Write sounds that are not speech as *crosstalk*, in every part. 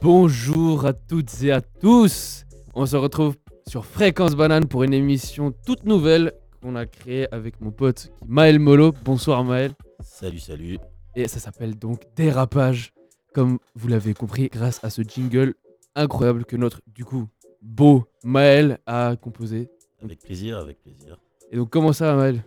Bonjour à toutes et à tous. On se retrouve sur Fréquence Banane pour une émission toute nouvelle qu'on a créée avec mon pote Maël Molo. Bonsoir Maël. Salut, salut. Et ça s'appelle donc Dérapage, comme vous l'avez compris grâce à ce jingle incroyable que notre, du coup, beau Maël a composé. Avec plaisir, avec plaisir. Et donc comment ça Maël?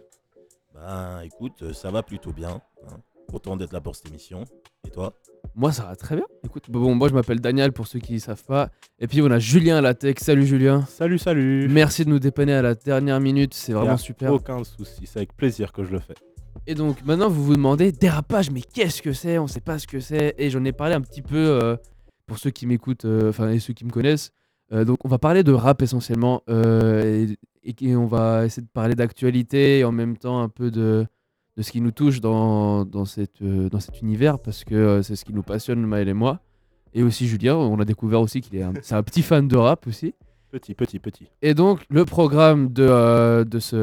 Ben écoute, euh, ça va plutôt bien. hein. Content d'être là pour cette émission. Et toi Moi ça va très bien. Écoute, bon, moi je m'appelle Daniel pour ceux qui ne savent pas. Et puis on a Julien à la tech. Salut Julien. Salut, salut. Merci de nous dépanner à la dernière minute, c'est vraiment super. Aucun souci, c'est avec plaisir que je le fais. Et donc maintenant vous vous demandez dérapage, mais qu'est-ce que c'est? On sait pas ce que c'est. Et j'en ai parlé un petit peu euh, pour ceux qui m'écoutent, euh, enfin et ceux qui me connaissent. Euh, donc on va parler de rap essentiellement euh, et, et- et on va essayer de parler d'actualité et en même temps un peu de, de ce qui nous touche dans, dans, cette, euh, dans cet univers parce que euh, c'est ce qui nous passionne Maël et moi. Et aussi Julien, on a découvert aussi qu'il est un, c'est un petit fan de rap aussi. Petit, petit, petit. Et donc, le programme de, euh, de, ce,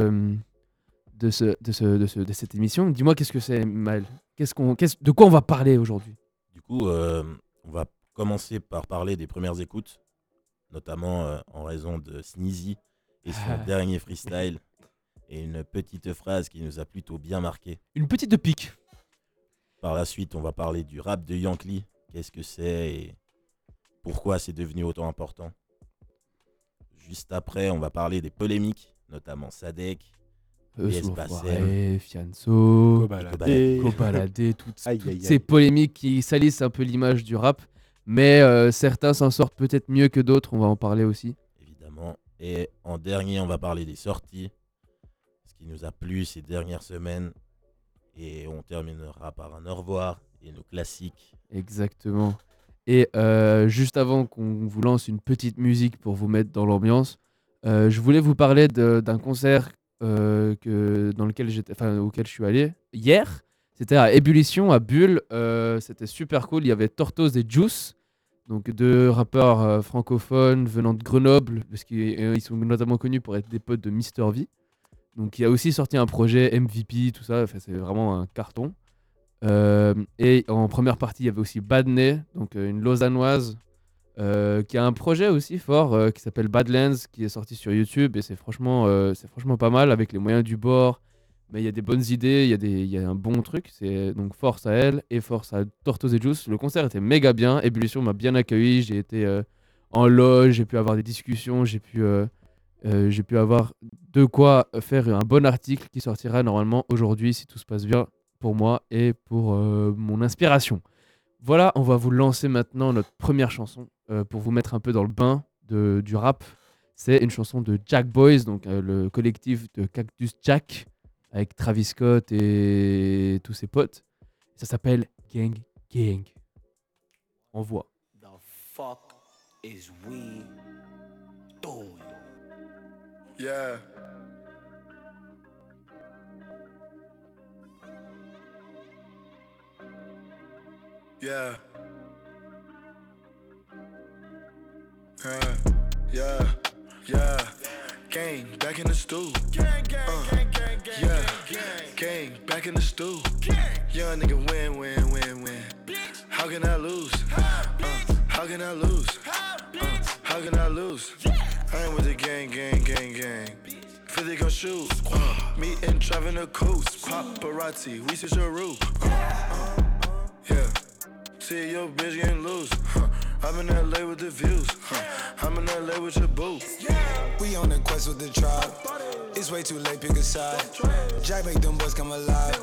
de, ce, de, ce, de, ce- de cette émission, dis-moi qu'est-ce que c'est, Maël? Qu'est-ce qu'on, qu'est-ce- De quoi on va parler aujourd'hui? Du coup, euh, on va commencer par parler des premières écoutes, notamment euh, en raison de Sneezy et son *laughs* dernier freestyle. Et une petite phrase qui nous a plutôt bien marqué. Une petite pique. Par la suite, on va parler du rap de Yankee. Qu'est-ce que c'est et pourquoi c'est devenu autant important? Juste après, on va parler des polémiques, notamment Sadek. Euh, Bassem. Foiré, Fianso, Cobaladé. Cobaladé, toutes, Aïe, toutes aïe, ces polémiques qui salissent un peu l'image du rap. Mais euh, certains s'en sortent peut-être mieux que d'autres, on va en parler aussi. évidemment. Et en dernier, on va parler des sorties, qui nous a plu ces dernières semaines. Et on terminera par un au revoir et nos classiques. Exactement. Et euh, juste avant qu'on vous lance une petite musique pour vous mettre dans l'ambiance, euh, je voulais vous parler d'un concert euh, que, dans lequel j'étais, enfin, auquel je suis allé hier. C'était à Ébullition, à Bulle. C'était super cool. Il y avait Tortoise et Juice, donc deux rappeurs francophones venant de Grenoble, parce qu'ils ils sont notamment connus pour être des potes de Mister V. Donc il a aussi sorti un projet MVP, tout ça. Enfin, c'est vraiment un carton. Euh, et en première partie, il y avait aussi Badney, donc euh, une Lausannoise, euh, qui a un projet aussi fort qui s'appelle Badlands, qui est sorti sur YouTube. Et c'est franchement, c'est franchement pas mal avec les moyens du bord. Mais il y a des bonnes idées, il y, a y a un bon truc. C'est donc force à elle et force à Tortoise et Juice. Le concert était méga bien. Ébullition m'a bien accueilli. J'ai été en loge, j'ai pu avoir des discussions, j'ai pu, euh, j'ai pu avoir de quoi faire un bon article qui sortira normalement aujourd'hui si tout se passe bien pour moi et pour euh, mon inspiration. Voilà, on va vous lancer maintenant notre première chanson euh, pour vous mettre un peu dans le bain de, du rap. C'est une chanson de Jack Boys, donc le collectif de Cactus Jack, avec Travis Scott et tous ses potes. Ça s'appelle Gang Gang. On voit. The fuck is we doing? Yeah. Yeah. Yeah. Yeah. Yeah. Gang back in the stool. Gang, gang, gang, gang, gang, yeah. gang, back in the stool. Young nigga win, win, win, win. How can I lose? Uh, how can I lose? Uh, how can I lose? I ain't with the gang, gang, gang, gang. Feel they gon' shoot. Uh, me and driving the coast. Paparazzi, we switch your roof. Uh, yeah. See your bitch getting loose. Huh. I'm in LA with the views. Huh. I'm in LA with your boo. We on a quest with the tribe. It's way too late, pick a side. Jack make them boys come alive.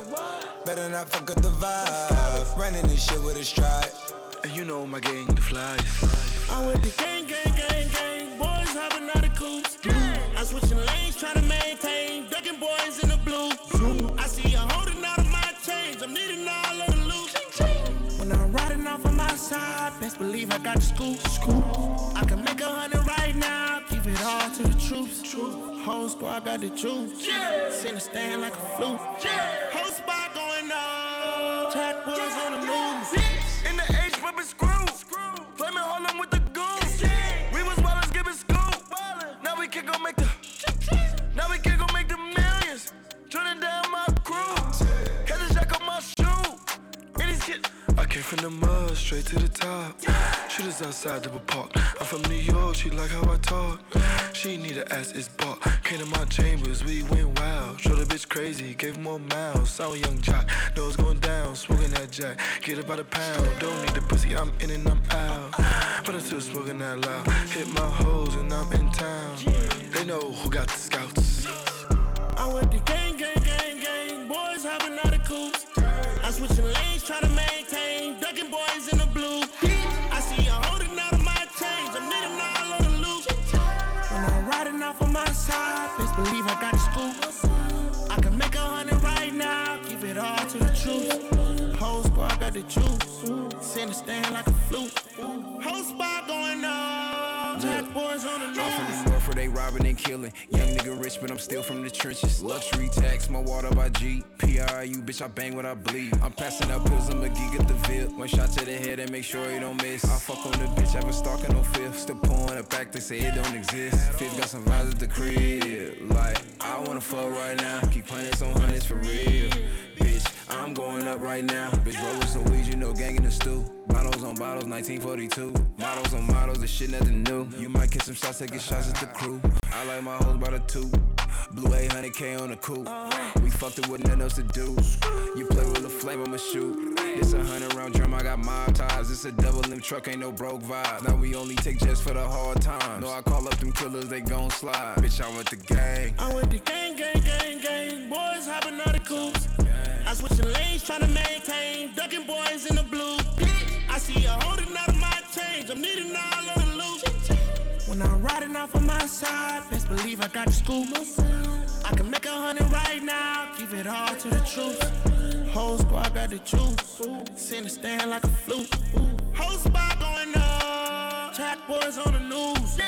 Better not fuck up the vibe. Running this shit with a stride. And you know my gang, the flies. I'm with the gang, gang, gang, I'm switching lanes, trying to maintain. Ducking boys in the blue. I see you holding out of my change. I'm needing all of the loot. When I'm riding off on my side, best believe I got the scoop. I can make a hundred right now. Keep it all to the troops. Whole squad got the juice. Send a stand like a flute. Whole spot going on. Jack Woods on the move. In the H, whipping screw. Now can go make the. Now we can go make the millions. Down my crew. Had to jack up my shoe. And these kids, I Came from the mud, straight to the top. Shooters outside the park. I'm from New York, she like how I talk. She need a ass is bought. Came to my chambers, we went wild. Showed the bitch crazy, gave more miles. Sour young jock, nose going down, smoking that jack. Get about a pound, don't need the pussy, I'm in and I'm out. But I'm still smoking that loud. Hit my hoes and I'm in town. Know who got the scouts. I went to gang, gang, gang, gang. Boys hopping out of coops. I'm switching lanes, trying to maintain. Ducking boys in the blue. I see you holding out of my change. I'm needing all on the loop. When I'm riding off on my side, best believe I got the scoop. I can make a hundred right now. Give it all to the truth. Whole squad got the juice. Send a stand like a flute. Whole spot going on. Jack boys on the I'm from the north where they robbing and killing. Young nigga rich, but I'm still from the trenches. Luxury tax, my water by G. PRU, bitch, I bang what I bleed. I'm passing out pills, I'm a geek at the Ville. One shot to the head and make sure you don't miss. I fuck on the bitch, I've been stalking no fifth. Still pouring it back, they say it don't exist. Fifth got some vibes at the crib. Like, I wanna fuck right now. Keep hundreds on hundreds for real. I'm going up right now. Bitch, rolling some weed, you know, gang in the stew. Bottles on bottles, 1942. Models on models, this shit nothing new. You might get some shots, taking shots at the crew. I like my hoes by the two. Blue 800K on the coupe. We fucked it with nothing else to do. You play with the flame, I'ma shoot. It's a hundred round drum, I got mob ties. It's a double limb truck, ain't no broke vibe. Now we only take jets for the hard times. No, I call up them killers, they gon' slide. Bitch, I went the gang. I went the gang, gang, gang, gang. Boys hopping out of coops. I switching lanes, trying to maintain. Ducking boys in the blue. I see you holding out of my change. I'm needing all on the loop. When I'm riding off on my side, best believe I got the scoop. I can make a hundred right now. Give it all to the truth. Whole squad got the juice. Send a stand like a flute. Whole spot going up. Jack boys on the news.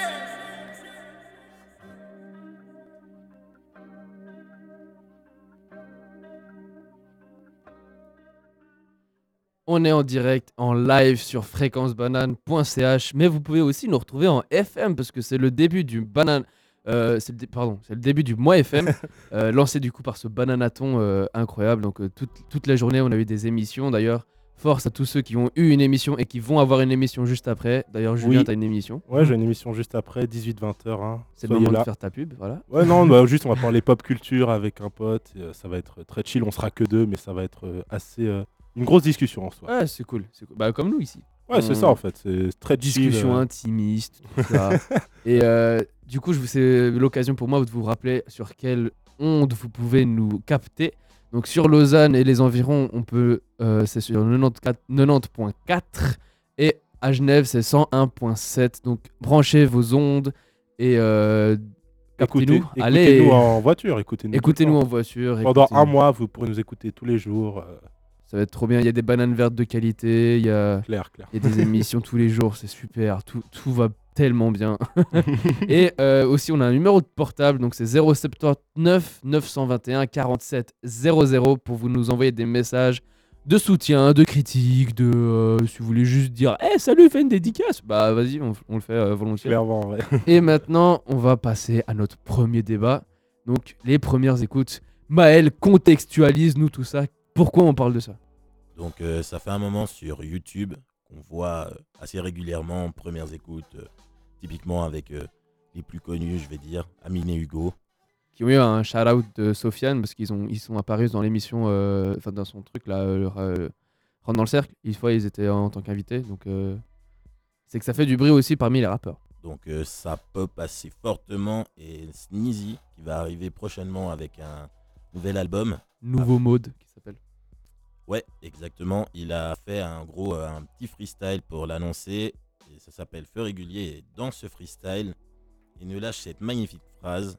On est en direct, en live sur fréquencebanane.ch, mais vous pouvez aussi nous retrouver en FM parce que c'est le début du banane. euh, c'est le, dé- pardon, c'est le début du mois FM, *laughs* euh, lancé du coup par ce bananaton euh, incroyable. Donc toute, toute la journée, on a eu des émissions. D'ailleurs, force à tous ceux qui ont eu une émission et qui vont avoir une émission juste après. D'ailleurs, Julien, Oui. t'as une émission. Ouais, j'ai une émission juste après, 18-20h. Hein. C'est le moment là. de faire ta pub, voilà. Ouais, non, bah, juste on va *laughs* parler pop culture avec un pote. ça va être très chill. On sera que deux, mais ça va être assez. Une grosse discussion en soi. Ouais, c'est cool, c'est cool. Bah, comme nous ici. Ouais, c'est on- ça en fait. C'est très chill. discussion euh. intimiste, tout ça. *laughs* et euh, du coup, je vous- c'est l'occasion pour moi de vous rappeler sur quelle onde vous pouvez nous capter. Donc sur Lausanne et les environs, on peut, euh, c'est sur 94 90.4 et à Genève, c'est 101.7. Donc branchez vos ondes et euh, Écoutez, captez-nous. Allez, écoutez-nous en voiture. Écoutez-nous. tout le écoutez-nous temps. en voiture. Pendant écoutez-nous. un mois, vous pourrez nous écouter tous les jours. euh, Ça va être trop bien. Il y a des bananes vertes de qualité. Il y a clair, clair. Il y a des *laughs* émissions tous les jours, c'est super, tout, tout va tellement bien. *laughs* et euh, aussi, on a un numéro de portable, donc c'est 079 921 47 00 pour vous nous envoyer des messages de soutien, de critique, de euh, si vous voulez juste dire Eh salut, fais une dédicace Bah vas-y, on, on le fait euh, volontiers. Clairement, ouais. *laughs* Et maintenant, on va passer à notre premier débat. Donc, les premières écoutes. Maël, contextualise-nous tout ça. Pourquoi on parle de ça? Donc euh, ça fait un moment sur YouTube qu'on voit euh, assez régulièrement premières écoutes, euh, typiquement avec euh, les plus connus, je vais dire, Amine et Hugo. qui ont eu un shout-out de Sofiane parce qu'ils ont ils sont apparus dans l'émission, enfin dans son truc là, Rentre dans le cercle. Une fois, ils étaient en tant qu'invités, donc c'est que ça fait du bruit aussi parmi les rappeurs. Donc ça pop assez fortement et Sneezy qui va arriver prochainement avec un nouvel album. Nouveau mode qui s'appelle. Ouais, exactement. Il a fait un gros, euh, un petit freestyle pour l'annoncer. Et ça s'appelle Feu régulier. Et dans ce freestyle, il nous lâche cette magnifique phrase.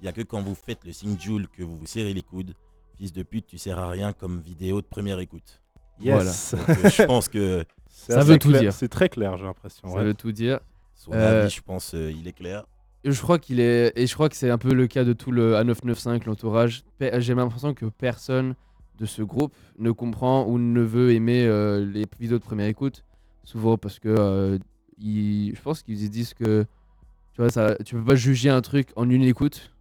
Il n'y a que quand vous faites le signe Joule que vous vous serrez les coudes. Fils de pute, tu sers à rien comme vidéo de première écoute. Yes. *laughs* Donc, euh, je pense que Ça veut tout clair- dire. C'est très clair, j'ai l'impression. Ça ouais. veut tout dire. son Euh, avis, je pense, euh, il est clair. Je crois qu'il est et je crois que c'est un peu le cas de tout le A995 l'entourage. Pe- J'ai l'impression que personne de ce groupe ne comprend ou ne veut aimer euh, les vidéos de première écoute. Souvent parce que euh, ils- je pense qu'ils se disent que tu vois ça, tu peux pas juger un truc en une écoute.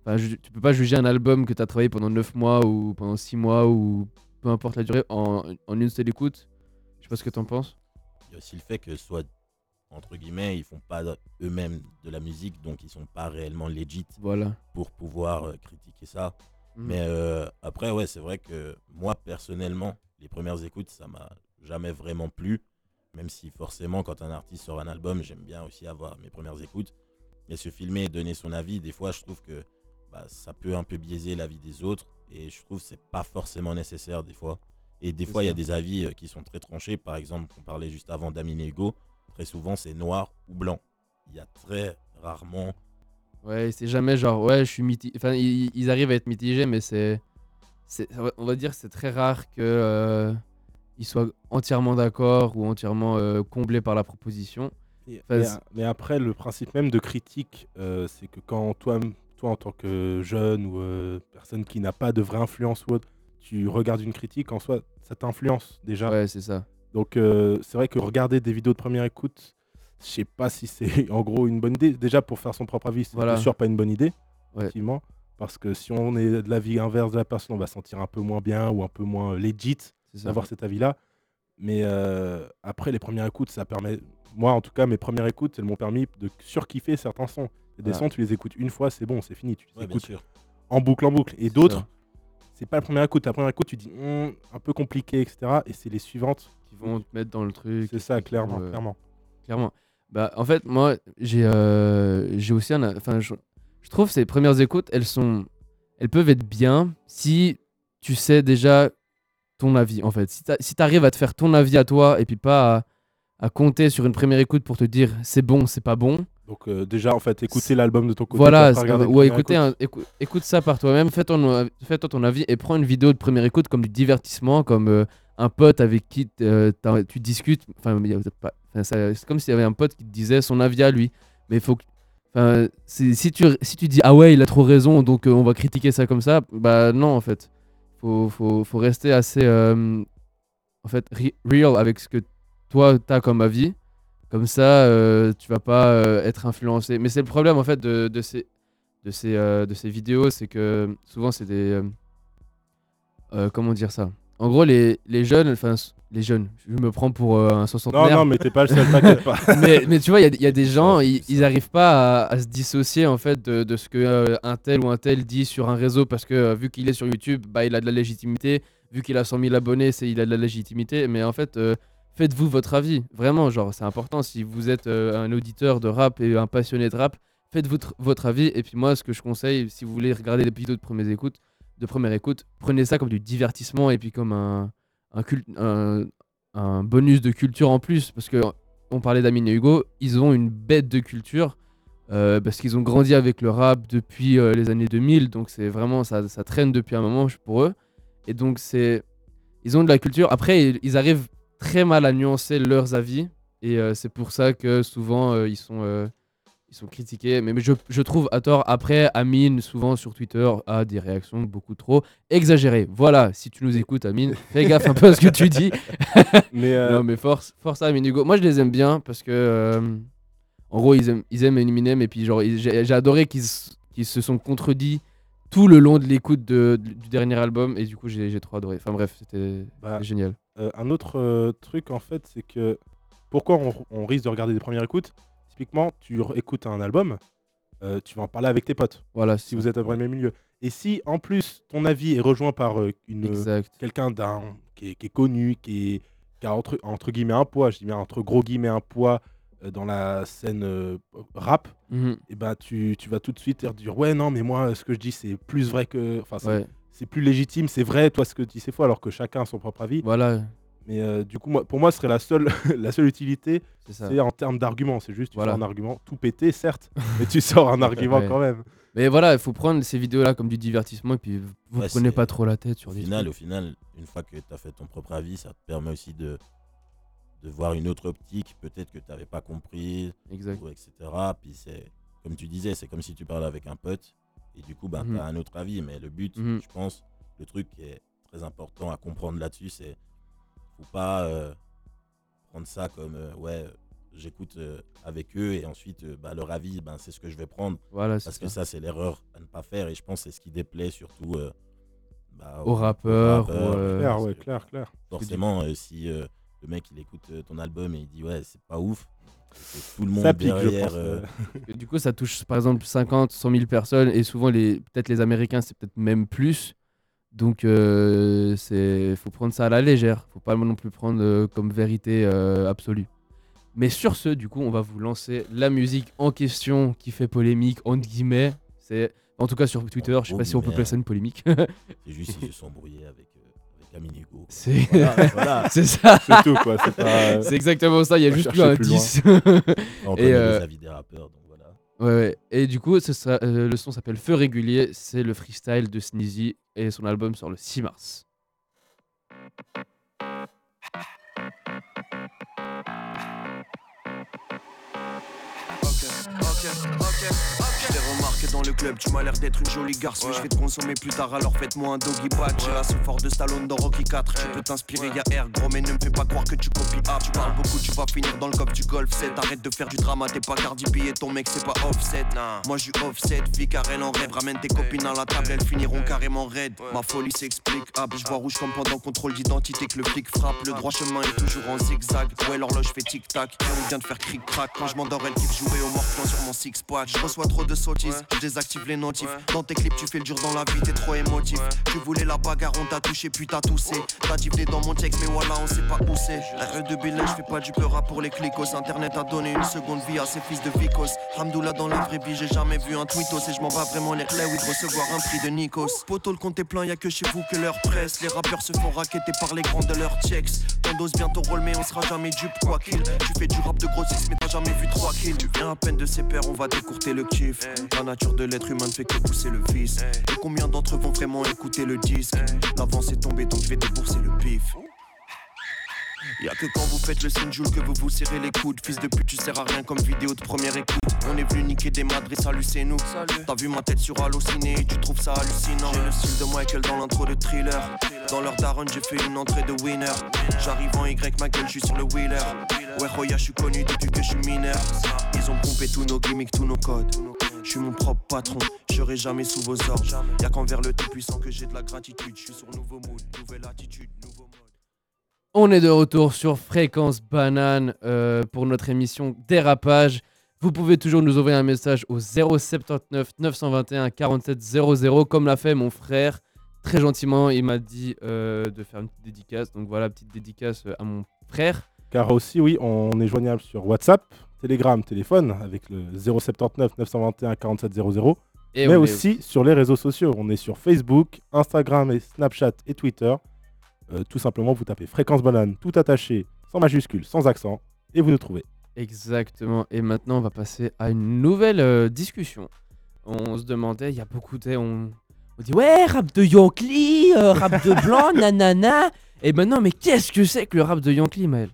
Enfin, ju- tu peux pas juger un album que tu as travaillé pendant 9 mois ou pendant 6 mois ou peu importe la durée, en, en une seule écoute. Je sais pas ce que t'en penses. Il y a aussi le fait que soit entre guillemets, ils font pas eux-mêmes de la musique, donc ils sont pas réellement legit Voilà. pour pouvoir euh, critiquer ça. Mhm. Mais euh, après, ouais, c'est vrai que moi, personnellement, les premières écoutes, ça m'a jamais vraiment plu. Même si forcément, quand un artiste sort un album, j'aime bien aussi avoir mes premières écoutes. Mais se filmer et donner son avis, des fois, je trouve que bah, ça peut un peu biaiser l'avis des autres. Et je trouve que c'est pas forcément nécessaire des fois. Et des fois, il y a des avis euh, qui sont très tranchés. Par exemple, on parlait juste avant d'Amine Hugo. Très souvent, c'est noir ou blanc. Il y a très rarement Ouais, c'est jamais genre, ouais, je suis mitigé. Enfin, ils, ils arrivent à être mitigés, mais c'est. On va dire que c'est très rare que euh, ils soient entièrement d'accord ou entièrement euh, comblés par la proposition. Et- Enfin, mais, après, le principe même de critique, euh, c'est que quand toi, toi, en tant que jeune ou euh, personne qui n'a pas de vraie influence ou autre, tu regardes une critique, en soi, ça t'influence déjà. Ouais, c'est ça. Donc, c'est vrai que regarder des vidéos de première écoute, je sais pas si c'est *laughs* en gros une bonne idée. Déjà, pour faire son propre avis, c'est Voilà. sûr pas une bonne idée, Ouais. effectivement. Parce que si on est de l'avis inverse de la personne, on va se sentir un peu moins bien ou un peu moins legit C'est ça. d'avoir cet avis-là. Mais euh, après, les premières écoutes, ça permet. Moi, en tout cas, mes premières écoutes, elles m'ont permis de surkiffer certains sons. Et des Voilà. sons, tu les écoutes une fois, c'est bon, c'est fini. Tu les Ouais, bien écoutes sûr. en boucle, en boucle. Et d'autres, c'est pas la première écoute. La première écoute, tu dis Hum, un peu compliqué, etc. Et c'est les suivantes. Qui vont te mettre dans le truc. C'est ça, qui clairement, euh, clairement. Clairement. Bah, en fait, moi, j'ai euh, aussi un. Je, je trouve ces premières écoutes, elles sont. Elles peuvent être bien si tu sais déjà ton avis, en fait. Si tu si arrives à te faire ton avis à toi et puis pas à compter sur une première écoute pour te dire c'est bon, c'est pas bon. Donc, euh, déjà, en fait, écouter l'album de ton côté. Voilà, puis c'est- après regarder ou les premières écouter écoutes. un- écou- écoute ça par toi-même, fais ton, fais-toi ton avis et prends une vidéo de première écoute comme du divertissement, comme euh, un pote avec qui euh, tu discutes. Enfin, c'est comme s'il y avait un pote qui te disait son avis à lui. Mais il faut que. Si, tu, si tu dis ah ouais, il a trop raison, donc euh, on va critiquer ça comme ça, bah non, en fait. Faut, faut, faut rester assez. euh, en fait, re- real avec ce que toi t'as comme avis. Comme ça, euh, tu vas pas euh, être influencé. Mais c'est le problème en fait de, de ces, de ces, euh, de ces vidéos, c'est que souvent c'est des. comment dire ça? En gros, les, les jeunes, enfin les jeunes, je me prends pour euh, un Non, soixantenaire. non, mais t'es pas le seul, t'inquiète pas. *laughs* mais, mais tu vois, il y a- il y, a des gens, ils, c'est ils ça. arrivent pas à, à se dissocier en fait de, de ce que euh, un tel ou un tel dit sur un réseau parce que euh, vu qu'il est sur YouTube, bah il a de la légitimité. Vu qu'il a 100 000 abonnés, c'est il a de la légitimité. Mais en fait, faites-vous votre avis. Vraiment, genre, c'est important. Si vous êtes euh, un auditeur de rap et un passionné de rap, faites votre, votre avis. Et puis moi, ce que je conseille, si vous voulez regarder des vidéos de première écoute, de prenez ça comme du divertissement et puis comme un, un, bonus de culture en plus. Parce que on parlait d'Amine et Hugo, ils ont une bête de culture. euh, parce qu'ils ont grandi avec le rap depuis euh, les années 2000, donc c'est vraiment ça, ça traîne depuis un moment pour eux. Et donc c'est, ils ont de la culture. Après, ils arrivent très mal à nuancer leurs avis, et euh, c'est pour ça que souvent euh, ils sont, euh, ils sont critiqués. Mais, mais je, je trouve à tort. Après, Amine souvent sur Twitter a des réactions beaucoup trop exagérées. Voilà, si tu nous écoutes, Amine, fais gaffe un peu à ce que tu dis. *laughs* Mais Non, mais force, force à Amine Hugo. Moi, je les aime bien parce que, en gros, ils aiment, ils aiment Eminem et puis, genre, j'ai j'ai adoré qu'ils qu'ils se sont contredits tout le long de l'écoute de- du dernier album et du coup, j'ai j'ai trop adoré. Enfin, bref, c'était Bah, c'était génial. Euh, un autre euh, truc en fait, c'est que pourquoi on, on risque de regarder des premières écoutes? Typiquement, tu écoutes un album, euh, tu vas en parler avec tes potes Voilà, si vous êtes à peu près le même milieu. Et si en plus ton avis est rejoint par une, quelqu'un d'un qui est, qui est connu, qui, est, qui a entre, entre guillemets un poids, je dis bien entre gros guillemets un poids dans la scène rap, Mhm. et ben tu, tu vas tout de suite te dire ouais non mais moi ce que je dis c'est plus vrai que enfin c'est Ouais, c'est plus légitime, c'est vrai toi ce que tu dis c'est faux alors que chacun a son propre avis. voilà, Mais euh, du coup, moi, pour moi, ce serait la seule, *laughs* la seule utilité, c'est en termes d'argument. C'est juste, tu Voilà. sors un argument, tout pété, certes, *laughs* mais tu sors un argument Ouais. quand même. Mais voilà, il faut prendre ces vidéos-là comme du divertissement et puis vous Ouais, prenez pas trop la tête sur Au des final, trucs. au final, une fois que tu as fait ton propre avis, ça te permet aussi de, de voir une autre optique, peut-être que tu n'avais pas compris, Exact. ou etc. Puis c'est, comme tu disais, c'est comme si tu parlais avec un pote, et du coup, ben, Mhm. tu as un autre avis. Mais le but, Mhm. je pense, le truc qui est très important à comprendre là-dessus, c'est faut pas euh, prendre ça comme, euh, ouais, euh, j'écoute euh, avec eux, et ensuite, euh, bah, leur avis, ben, c'est ce que je vais prendre. Voilà, Parce ça. que ça, c'est l'erreur à ne pas faire. Et je pense que c'est ce qui déplaît surtout euh, bah, aux rappeurs. rappeurs, ou, euh, Clair, ouais, clair, clair. Forcément, euh, si euh, le mec il écoute euh, ton album et il dit ouais, c'est pas ouf, tout le monde Ça pique, je derrière. pense. euh, *laughs* euh, Du coup, ça touche par exemple 50, 100 000 personnes et souvent, les, peut-être les Américains, c'est peut-être même plus. Donc, euh, c'est faut prendre ça à la légère. faut pas non plus prendre euh, comme vérité euh, absolue. Mais sur ce, du coup, on va vous lancer la musique en question qui fait polémique, entre guillemets. C'est en tout cas sur Twitter, je sais pas si on peut placer une polémique. c'est juste ils se sont embrouillés avec, c'est Voilà, voilà. *laughs* ça. C'est tout, quoi. C'est pas. Exactement ça. Il y a juste un plus loin. 10. *laughs* On Et, euh, les avis des rappeurs, donc voilà. Ouais, ouais. Et du coup, ce sera, euh, le son s'appelle Feu régulier. C'est le freestyle de Sneezy et son album sort le 6 mars. Je t'ai remarqué dans le club, tu m'as l'air d'être une jolie garce. Mais je vais te consommer plus tard, alors faites-moi un doggy bag. J'ai la fort de Stallone dans Rocky 4. Tu peux t'inspirer, y'a air gros, mais ne me fais pas croire que tu copies A. Tu parles beaucoup, tu vas finir dans le coffre du golf 7. Arrête de faire du drama, t'es pas Cardi B et ton mec c'est pas offset. Moi je suis offset, vie carré en rêve. Ramène tes copines à la table, elles finiront carrément raide. Ma folie s'explique, ah, je vois rouge comme pendant contrôle d'identité que le flic frappe. Le droit chemin est toujours en zigzag. Ouais, l'horloge fait tic-tac. Et on vient de faire cric-crac. Quand je m'endors, elle kiffe jouer au morpion sur mon six-pack. Je reçois trop de je désactive les notifs. Dans tes clips, tu fais le dur dans la vie, t'es trop émotif. Tu voulais la bagarre, on t'a touché, puis t'as toussé. T'as divé dans mon texte, mais voilà, on sait pas où c'est. RE de Billet, je fais pas du peur pour les clicos. Internet a donné une seconde vie à ces fils de Vicos. Hamdoullah dans la vraie vie, j'ai jamais vu un tweetos. Et je m'en bats vraiment les clés, oui, de recevoir un prix de Nikos. Poto, le compte est plein, y'a que chez vous que leur presse. Les rappeurs se font raqueter par les grands de leurs checks. T'endoses bien ton rôle, mais on sera jamais dupe, quoi qu'il. Tu fais du rap de grossiste, mais t'as jamais vu 3 kills. Tu viens à peine de ses pairs, on va décourter le kiff. La nature de l'être humain ne fait que pousser le vice. Et combien d'entre eux vont vraiment écouter le disque? L'avance est tombée, donc je vais débourser le pif. Y'a que quand vous faites le signe Jules que vous vous serrez les coudes. Fils de pute tu sers à rien comme vidéo de première écoute. On est venu niquer des madres et salut c'est nous. T'as vu ma tête sur Allociné et tu trouves ça hallucinant. J'ai le style de Michael dans l'intro de thriller. Dans leur daron j'ai fait une entrée de winner. J'arrive en Y ma gueule je suis sur le wheeler. Ouais Roya je suis connu depuis que je suis mineur. Ils ont pompé tous nos gimmicks, tous nos codes je suis mon propre patron, je serai jamais sous vos ordres. Y'a qu'envers le tout puissant que j'ai de la gratitude. Je suis sur nouveau mood, nouvelle attitude, nouveau mode. On est de retour sur Fréquence Banane euh, pour notre émission Dérapage. Vous pouvez toujours nous envoyer un message au 079 921 47 00 comme l'a fait mon frère. Très gentiment, il m'a dit euh, de faire une petite dédicace. Donc voilà, petite dédicace euh, à mon frère. Car aussi, oui, on est joignable sur WhatsApp, Telegram, téléphone, avec le 079 921 47 00. Et mais est- aussi sur les réseaux sociaux. On est sur Facebook, Instagram, et Snapchat et Twitter. Euh, tout simplement, vous tapez Fréquence Banane, tout attaché, sans majuscule, sans accent, et vous nous trouvez. Exactement. Et maintenant, on va passer à une nouvelle euh, discussion. On se demandait, il y a beaucoup de... On, on dit, ouais, rap de Yankee, euh, rap de *laughs* blanc, nanana. Et maintenant, mais qu'est-ce que c'est que le rap de Yankee, Maël?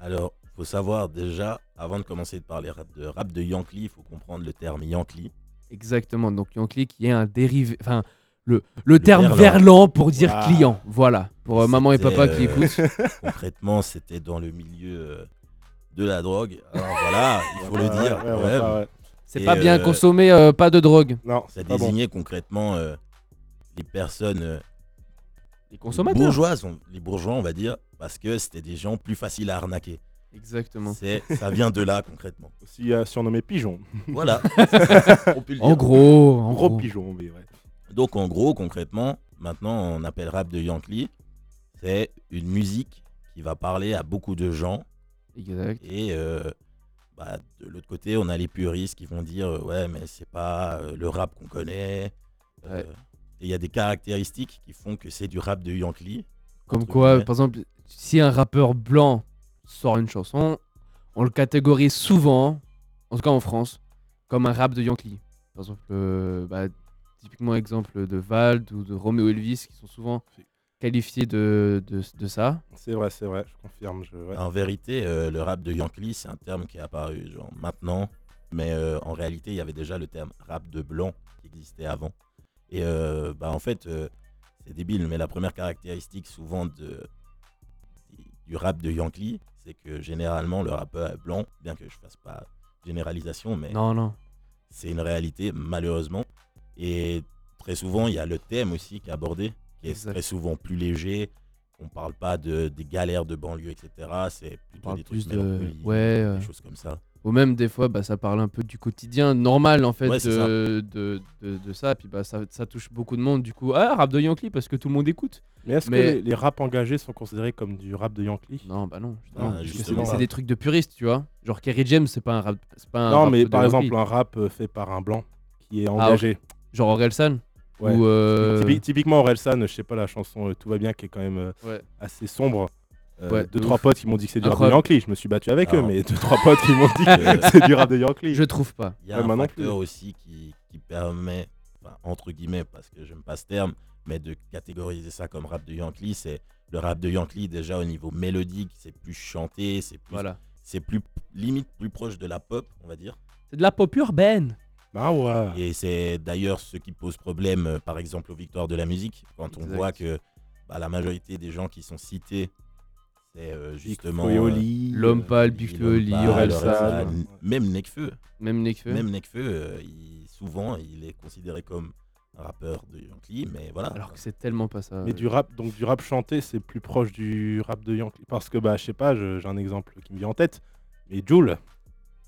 Alors, faut savoir déjà, avant de commencer de parler rap de rap de Yankee, il faut comprendre le terme Yankee. Exactement. Donc Yankee qui est un dérivé... Enfin, le, le, terme verlan. verlan pour dire Wow. client. Voilà. Pour euh, maman et papa qui euh, écoutent. *laughs* Concrètement, c'était dans le milieu euh, de la drogue. Alors voilà, il faut le dire. ouais, ouais, quand ouais, même. ouais. C'est pas bien euh, consommer, euh, pas de drogue. Non, Ça bon. désignait concrètement euh, les personnes euh, Les consommateurs. bourgeoises, on- les bourgeois, on va dire, parce que c'était des gens plus faciles à arnaquer. Exactement. C'est, ça vient de là concrètement. *laughs* Aussi euh, surnommé Pigeon. Voilà. *laughs* On peut le En dire. gros, en Gros gros. pigeon, mais ouais. Donc en gros, concrètement, maintenant on appelle rap de Yankee, c'est une musique qui va parler à beaucoup de gens. Exact. Et euh, bah, de l'autre côté, on a les puristes qui vont dire euh, ouais, mais c'est pas euh, le rap qu'on connaît. Euh, Ouais. Et il y a des caractéristiques qui font que c'est du rap de Yankee. Comme quoi, par exemple, si un rappeur blanc sort une chanson, on le catégorise souvent, en tout cas en France, comme un rap de Yankee. Par exemple, euh, bah, typiquement exemple de Vald ou de Romeo Elvis, qui sont souvent qualifiés de, de, de ça. C'est vrai, c'est vrai, je confirme. Je... ouais. En vérité, euh, le rap de Yankee, c'est un terme qui est apparu genre, maintenant. Mais euh, en réalité, il y avait déjà le terme rap de blanc qui existait avant. Et euh, bah, en fait, euh, c'est débile, mais la première caractéristique souvent de, du rap de Yankee, c'est que généralement, le rappeur est blanc, bien que je fasse pas généralisation, mais Non, non. c'est une réalité, malheureusement. Et très souvent, il y a le thème aussi qui est abordé, qui est Exact. très souvent plus léger. On parle pas de, des galères de banlieue, etc. C'est plutôt des trucs de- ouais, euh, des choses comme ça. Ou même des fois, bah, ça parle un peu du quotidien normal en fait Ouais, c'est ça. de, de, de, de ça. Puis bah, ça, ça touche beaucoup de monde. Du coup, ah, rap de Yankee parce que tout le monde écoute. Mais est-ce Mais- que les, les raps engagés sont considérés comme du rap de Yankee? Non, bah non. Ah, c'est des trucs de puristes, tu vois. Genre Kerry James, c'est pas un rap. c'est Pas un Non, rap mais de par Yankee. exemple, un rap euh, fait par un blanc qui est Ah, engagé. Genre Orelsan. Ouais. Ou. euh, Typi- Typiquement, Orelsan, je sais pas, la chanson euh, Tout va bien, qui est quand même euh, Ouais. assez sombre. Euh, Ouais, deux, de trois ouf. potes qui m'ont dit que c'est du rap de. Yankee. Je me suis battu avec eux, Alors. mais deux, trois potes qui m'ont dit que *laughs* c'est du rap de Yankee. Je trouve pas. Il y a Ouais, un facteur aussi qui, qui permet, enfin, entre guillemets, parce que j'aime pas ce terme, mais de catégoriser ça comme rap de Yankee, c'est le rap de Yankee déjà au niveau mélodique, c'est plus chanté, c'est plus, Voilà. c'est plus limite plus proche de la pop, on va dire. C'est de la pop urbaine. Ah ouais. Et c'est d'ailleurs ce qui pose problème, euh, par exemple, aux victoires de la musique, quand on voit que bah, la majorité des gens qui sont cités, c'est euh, justement Fouéoli, L'homme euh, pâle, Big même Nekfeu. Même Nekfeu. Même Nekfeu, euh, il- souvent, il est considéré comme un rappeur de Yankee, mais voilà. Alors que c'est tellement pas ça. Mais du rap, donc du rap chanté, c'est plus proche du rap de Yankee. Parce que, bah, je sais pas, j'ai un exemple qui me vient en tête. Mais Joule,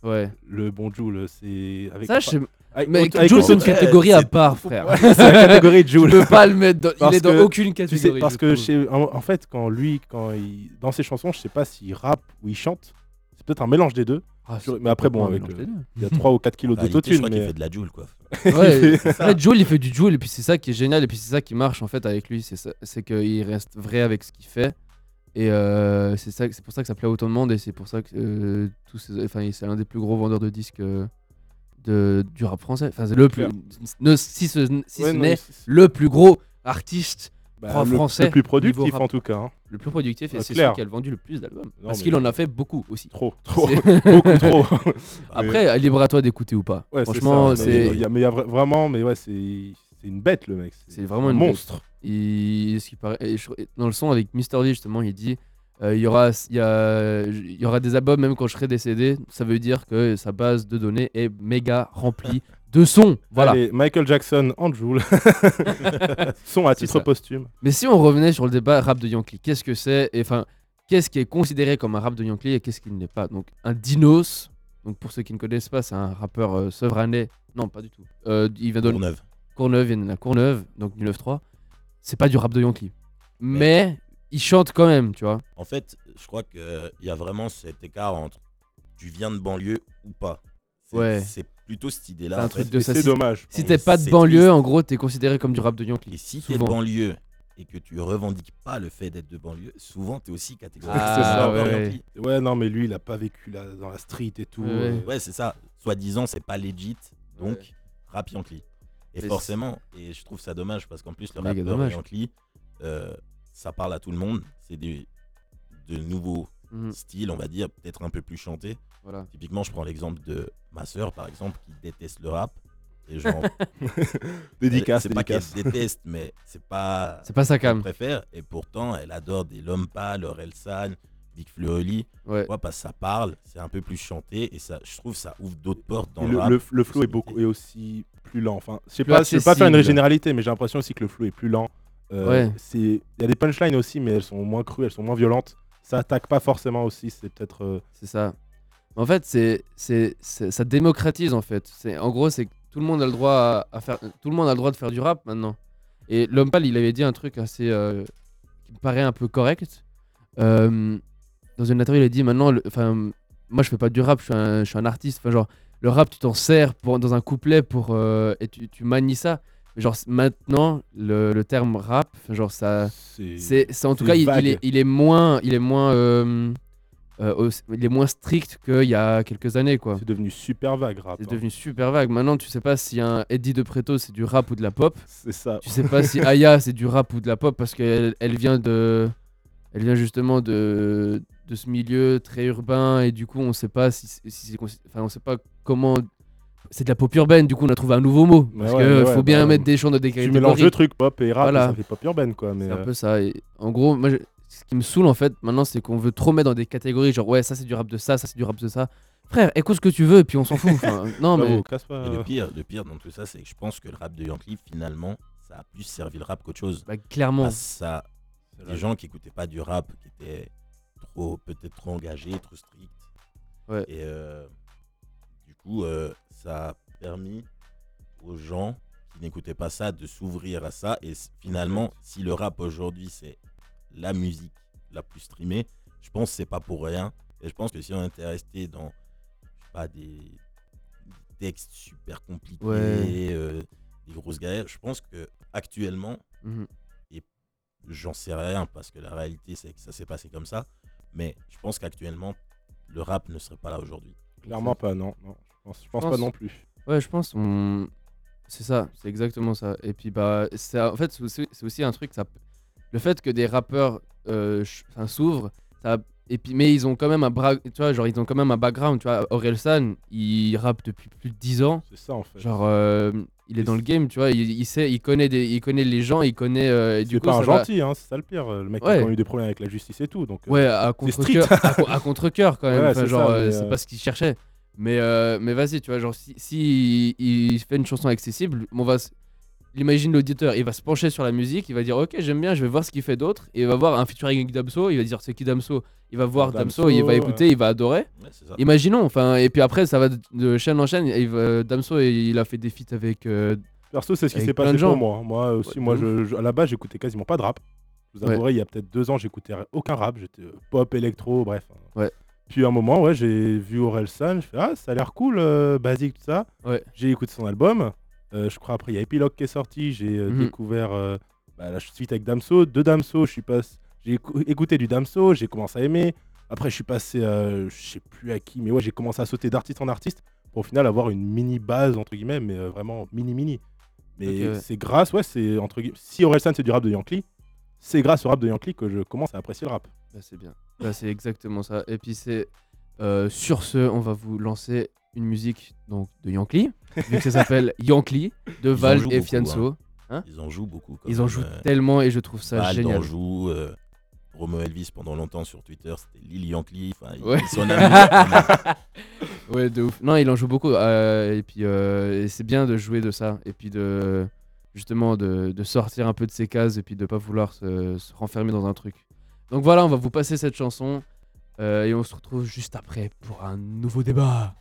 Ouais. le bon Joule, c'est avec. Ça, je avec- Mais c'est une catégorie à c'est- part, frère. C'est la catégorie Tu Joule. *laughs* peux pas le mettre dans. Il Parce est dans que- aucune Tu catégorie. sais, parce je que chez- en, en fait, quand lui, quand il, dans ses chansons, je sais pas s'il rappe ou il chante. C'est peut-être un mélange des deux. Ah, mais après, bon, avec mélange Il y a 3 ou 4 kilos réalité, je d'autotune. crois qu'il fait de la Joule, quoi. *laughs* Ouais. En fait, Joel, il fait du Joel, et puis c'est ça qui est génial, et puis c'est ça qui marche en fait avec lui. C'est qu'il reste vrai avec ce qu'il fait. Et euh, c'est ça, c'est pour ça que ça plaît à autant de monde, et c'est pour ça que euh, tous enfin, c'est un des plus gros vendeurs de disques euh, de, du rap français. Enfin, c'est le plus. ne- si ce, si Ouais, ce n'est le plus gros artiste, bah, le, français, le plus productif rap. en tout cas. hein. le plus productif, et Ouais, c'est celui qui a vendu le plus d'albums. Parce qu'il en a fait beaucoup aussi. Trop, *laughs* trop, *laughs* beaucoup trop. *laughs* Après, libre à toi d'écouter ou pas. Ouais, Franchement, c'est. mais il y a vra- vraiment, mais ouais, c'est c'est une bête le mec. C'est vraiment un une bête. monstre. Il, ce qui paraît, et je- et dans le son avec Mr. D justement, il dit euh, il y aura il y, a- il y aura des albums même quand je serai décédé. Ça veut dire que sa base de données est méga remplie de sons. Voilà. Allez, Michael Jackson en Joule. *laughs* Son à titre ça. posthume. Mais si on revenait sur le débat rap de Yankee, qu'est-ce que c'est enfin qu'est-ce qui est considéré comme un rap de Yankee et qu'est-ce qui ne l'est pas? Donc un Dinos. Donc pour ceux qui ne connaissent pas, c'est un rappeur euh, sevranais. Non, pas du tout. Euh, il vient de. Courneuve, il y en a Courneuve, donc du 9-3. C'est pas du rap de Yankee. Mais il chante quand même, tu vois. En fait, je crois qu'il y a vraiment cet écart entre tu viens de banlieue ou pas. C'est Ouais. c'est plutôt cette C'est idée-là. un en truc de ça. c'est Si, dommage. si t'es pas de banlieue, triste. en gros, t'es considéré comme du rap de Yankee. Et si t'es de banlieue et que tu revendiques pas le fait d'être de banlieue, souvent t'es aussi catégorisé. Ah, ouais, ouais. Non, mais lui, il a pas vécu là, dans la street et tout. Ouais, euh, Ouais, c'est ça. Soi-disant, c'est pas legit, donc Ouais. rap Yankee. Et Mais forcément, et je trouve ça dommage parce qu'en plus, le rappeur dommage. Yankee, euh, ça parle à tout le monde. C'est des de nouveaux Mhm, styles, on va dire, peut-être un peu plus chantés. voilà. Typiquement, je prends l'exemple de ma sœur, par exemple, qui déteste le rap. Et genre, *laughs* *laughs* Dédicace, c'est pas qu'elle déteste, mais c'est pas C'est pas sa ce qu'elle cam. préfère. Et pourtant, elle adore des Lompa, Lorelsan, Big Fleurly. Ouais. Pourquoi Parce que ça parle, c'est un peu plus chanté et ça, je trouve ça ouvre d'autres portes dans le, le, rap. le, le flow est beaucoup est aussi plus lent. Enfin, je sais pas, je pas faire une généralité, mais j'ai l'impression aussi que le flow est plus lent. Euh, Ouais. c'est il y a des punchlines aussi, mais elles sont moins crues, elles sont moins violentes. Ça attaque pas forcément aussi. C'est peut-être. euh, C'est ça. En fait, c'est, c'est, ça démocratise en fait. C'est, en gros, c'est que tout le monde a le droit à, à faire, tout le monde a le droit de faire du rap maintenant. Et l'homme pâle, il avait dit un truc assez, euh, qui me paraît un peu correct. Euh, dans une interview, il a dit maintenant, enfin, moi je fais pas du rap, je suis un, je suis un artiste. Enfin, genre, le rap, tu t'en sers pour, dans un couplet pour, euh, et tu, tu manies ça. Mais genre, maintenant, le, le terme rap, genre, ça, c'est en tout cas, il, est, il est moins, il est moins, euh, euh, il est moins strict qu'il y a quelques années, quoi. c'est devenu super vague rap. C'est hein. devenu super vague. Maintenant, tu sais pas si un Eddie de Preto c'est du rap ou de la pop. C'est ça. Tu sais pas si *laughs* Aya c'est du rap ou de la pop parce qu'elle elle vient de, elle vient justement de, de ce milieu très urbain et du coup on sait pas si, si enfin on sait pas comment. C'est de la pop urbaine. Du coup, on a trouvé un nouveau mot Mais parce ouais, que mais ouais, faut bien bah, mettre des champs de Tu catégories. mélanges le truc pop et rap, Voilà. et ça fait pop urbaine quoi. Mais C'est un euh, peu ça. Et en gros, moi, je- ce qui me saoule en fait maintenant, c'est qu'on veut trop mettre dans des catégories. Genre, ouais, ça c'est du rap de ça, ça c'est du rap de ça. Frère, écoute ce que tu veux, et puis on s'en fout. Enfin, *laughs* non, mais casse pas. Et le pire, le pire dans tout ça, c'est que je pense que le rap de Yankee, finalement, ça a plus servi le rap qu'autre chose. Bah, clairement. Ça, des gens qui écoutaient pas du rap, qui étaient trop, peut-être trop engagés, trop stricts. Ouais. Et euh, du coup, euh, ça a permis aux gens qui n'écoutaient pas ça de s'ouvrir à ça. Et finalement, si le rap aujourd'hui, c'est la musique la plus streamée, je pense que c'est pas pour rien. Et je pense que si on était resté dans, je sais pas, des, textes super compliqués, Ouais. euh, des grosses galères, je pense que actuellement, Mhm. et j'en sais rien parce que la réalité c'est que ça s'est passé comme ça, mais je pense qu'actuellement, le rap ne serait pas là aujourd'hui. Clairement pas, non. non. Je pense, je pense pense- pas non plus. Ouais, je pense. On... C'est ça, c'est exactement ça. Et puis, bah, c'est en fait, c'est aussi, un truc. Ça... Le fait que des rappeurs euh, s'ouvrent, ça. Et puis, mais ils ont quand même un bra... tu vois, genre ils ont quand même un background, tu vois. Orelsan, il rappe depuis plus de 10 ans. C'est ça en fait. Genre, euh, il est dans le game, tu vois. Il, il sait, il connaît des, il connaît les gens, il connaît. euh, et du C'est coup, pas un va- gentil, hein, c'est ça le pire. Le mec Ouais. a quand même eu des problèmes avec la justice et tout. Donc, euh, Ouais, à c'est contre-cœur, strict. à, *laughs* co- à contre-cœur quand même. Ouais, Enfin, genre, euh, c'est euh, pas ce qu'il cherchait. Mais, euh, mais vas-y, tu vois, genre, si, si il, il fait une chanson accessible, on va. Imagine l'auditeur, il va se pencher sur la musique, il va dire ok j'aime bien, je vais voir ce qu'il fait d'autre, et il va voir un featuring avec Damso, il va dire c'est qui Damso, il va voir Damso, Damso, il va ouais. écouter, il va adorer. Ouais. Imaginons, enfin, et puis après ça va de, chaîne en chaîne, et il va- Damso il a fait des feats avec. euh, Perso, c'est ce qui s'est passé pour moi. Moi aussi, Ouais, moi, de je, je- à la base, j'écoutais quasiment pas de rap. Je vous Ouais. avouerai, il y a peut-être deux ans, j'écoutais aucun rap. J'étais euh, pop, électro, bref. Ouais. Puis à un moment, ouais, j'ai vu Orelsan. Je fais ah, ça a l'air cool, euh, basique tout ça. Ouais. J'ai écouté son album. Euh, je crois après il y a Epilogue qui est sorti. J'ai euh, Mhm. découvert euh, bah, la suite avec Damso. De Damso, je suis pas. J'ai écou- écouté du Damso. J'ai commencé à aimer. Après, je suis passé, je sais plus à qui, mais ouais, j'ai commencé à sauter d'artiste en artiste pour au final avoir une mini base entre guillemets, mais vraiment mini mini. Mais ouais. c'est grâce, ouais, c'est entre guillemets. Si Orelsan c'est du rap de Yankee, c'est grâce au rap de Yankee que je commence à apprécier le rap. Bah, c'est bien. Bah, c'est exactement ça. Et puis c'est sur ce, on va vous lancer une musique donc de Yankee, vu que ça s'appelle *laughs* Yankee de Val et beaucoup, Fianso. Ils en jouent beaucoup. quand Ils en jouent euh, tellement et je trouve ça Val génial. en joue. euh, Romo Elvis pendant longtemps sur Twitter, c'était Lil Yankee. Enfin, il- Ouais. ils sont *laughs* ouais, de ouf. Non, il en joue beaucoup. euh, et puis euh, c'est bien de jouer de ça. Et puis de justement de, de sortir un peu de ses cases et puis de pas vouloir se, se renfermer dans un truc. Donc voilà, on va vous passer cette chanson. euh, et on se retrouve juste après pour un nouveau débat.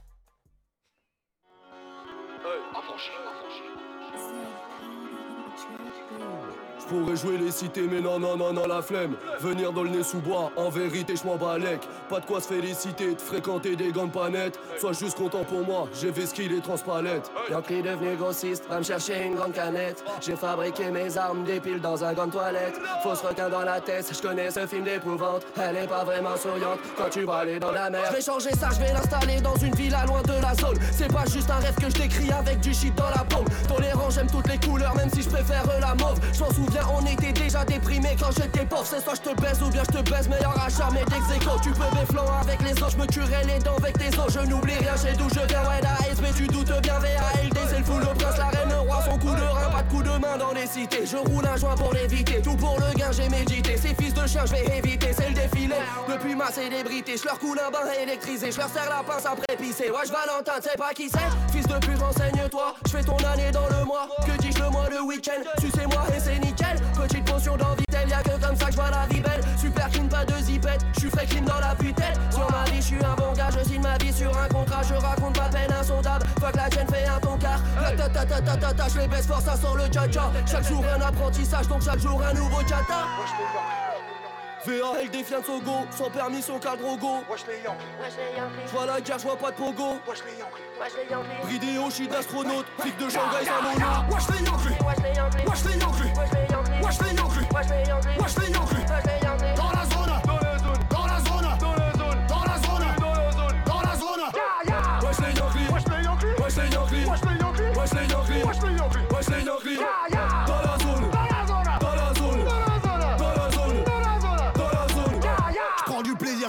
Je pourrais jouer les cités, mais non, non, non, non, la flemme. Venir dans le nez sous bois, en vérité, je m'en balèque. Pas de quoi se féliciter, de fréquenter des gants de panettes. Sois juste content pour moi, j'ai vu ce qu'il est transpalette. Yankee devenu grossiste, va me chercher une grande canette. J'ai fabriqué mes armes, des piles dans un gant de toilette. Fausse requin dans la tête, je connais ce film d'épouvante. Elle est pas vraiment souriante quand tu vas aller dans la mer. Je vais changer ça, je vais l'installer dans une villa loin de la zone. C'est pas juste un rêve que je décris avec du shit dans la paume. Tolérant, j'aime toutes les couleurs, même si je préfère la mauve. Je m'en souviens, on était déjà déprimés quand j'étais pauvre. C'est soit je te baise ou bien je te baise, meilleur achat, mais d'ex Tu peux mes avec les autres, je me curerai les dents avec tes os. Je n'oublie rien, chez d'où je viens, ouais, la mais tu doutes bien, VALD, c'est le fou, le prince, la reine, son coup de rein, pas de coup de main dans les cités. Je roule un joint pour l'éviter, tout pour le gain, j'ai médité. Ces fils de chien, je vais éviter, c'est le défilé. Depuis ma célébrité, je leur coule un bain électrisé, je leur serre la pince après pisser. Wesh, Valentin, tu sais pas qui c'est Fils de pute, renseigne-toi, je fais ton année dans le mois. Que dis-je le mois, le week-end? Tu sais moi et c'est nickel. Petite potion d'envie, tel y'a que comme ça que je vois la vie belle. Super clean, pas de zipette, je suis frais clean dans la putelle. Sur ma vie, je suis un bon gars, je signe ma vie sur un contrat, je raconte ma peine insondable. Fuck la chaîne, fait un ton car. Ta ta ta ta ta ta, je les baisse fort, ça sort le tcha Chaque jour un apprentissage, donc chaque jour un nouveau tchata. VAL défie son go, sans permis son cadre drogo. Je vois la guerre, je vois pas de pogo. Bridéo, je suis d'astronaute, flic de Shanghai sans mono. Wesh les Yankees, wesh les Yankees, wesh les Yankees, wesh les Yankees, wesh les Yankees. Dans la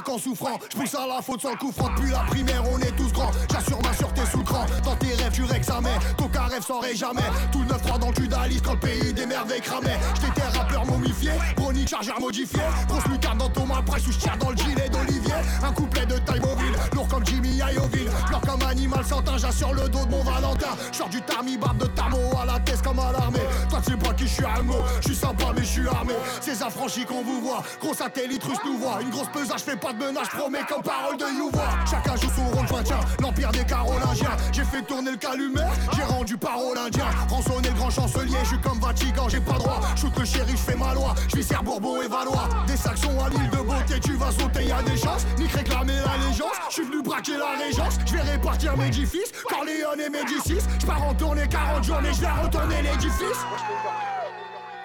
en souffrant. Je pousse à la faute sans le coup. Depuis la primaire, on est tous grands. J'assure ma sûreté sous le cran. Dans tes rêves, tu rexamais. Ton rêve sans jamais. Tout le 9-3 dans le cul d'Alice quand le pays des merveilles cramait. J'étais rappeur momifié. Chronique chargeur modifié. Grosse lucarne dans ton malpresse où je dans le gilet d'Olivier. Un couplet de taille mobile. Lourd comme Jimmy Ioville. Pleure comme animal santin. J'assure le dos de mon Valentin. Sors du tarmi, barbe de tarmo à la caisse comme à l'armée. Toi, tu sais pas qui je suis Almo. Je suis sympa, mais je suis armé. Ces affranchis qu'on vous voit. Gros satellite russe nous voit. Une grosse pesage, fais pas de menace. Promets comme parole de Youvois. Chacun joue son rôle, maintien. L'empire des Carolingiens. J'ai fait tourner le calumet. J'ai rendu parole indien. Rançonné le grand chancelier. Je suis comme Vatican, j'ai pas droit. Shoot le chéri, je fais ma loi. Je vis Bourbon et Valois. Des saxons à l'île de beauté. Tu vas sauter, y a des chances. Nique réclamer l'allégeance. Je suis venu braquer la régence. Je vais répartir mes fils Corleone et Médicis. Je pars en tournée 40 jours, mais je vais retourner l'édifice.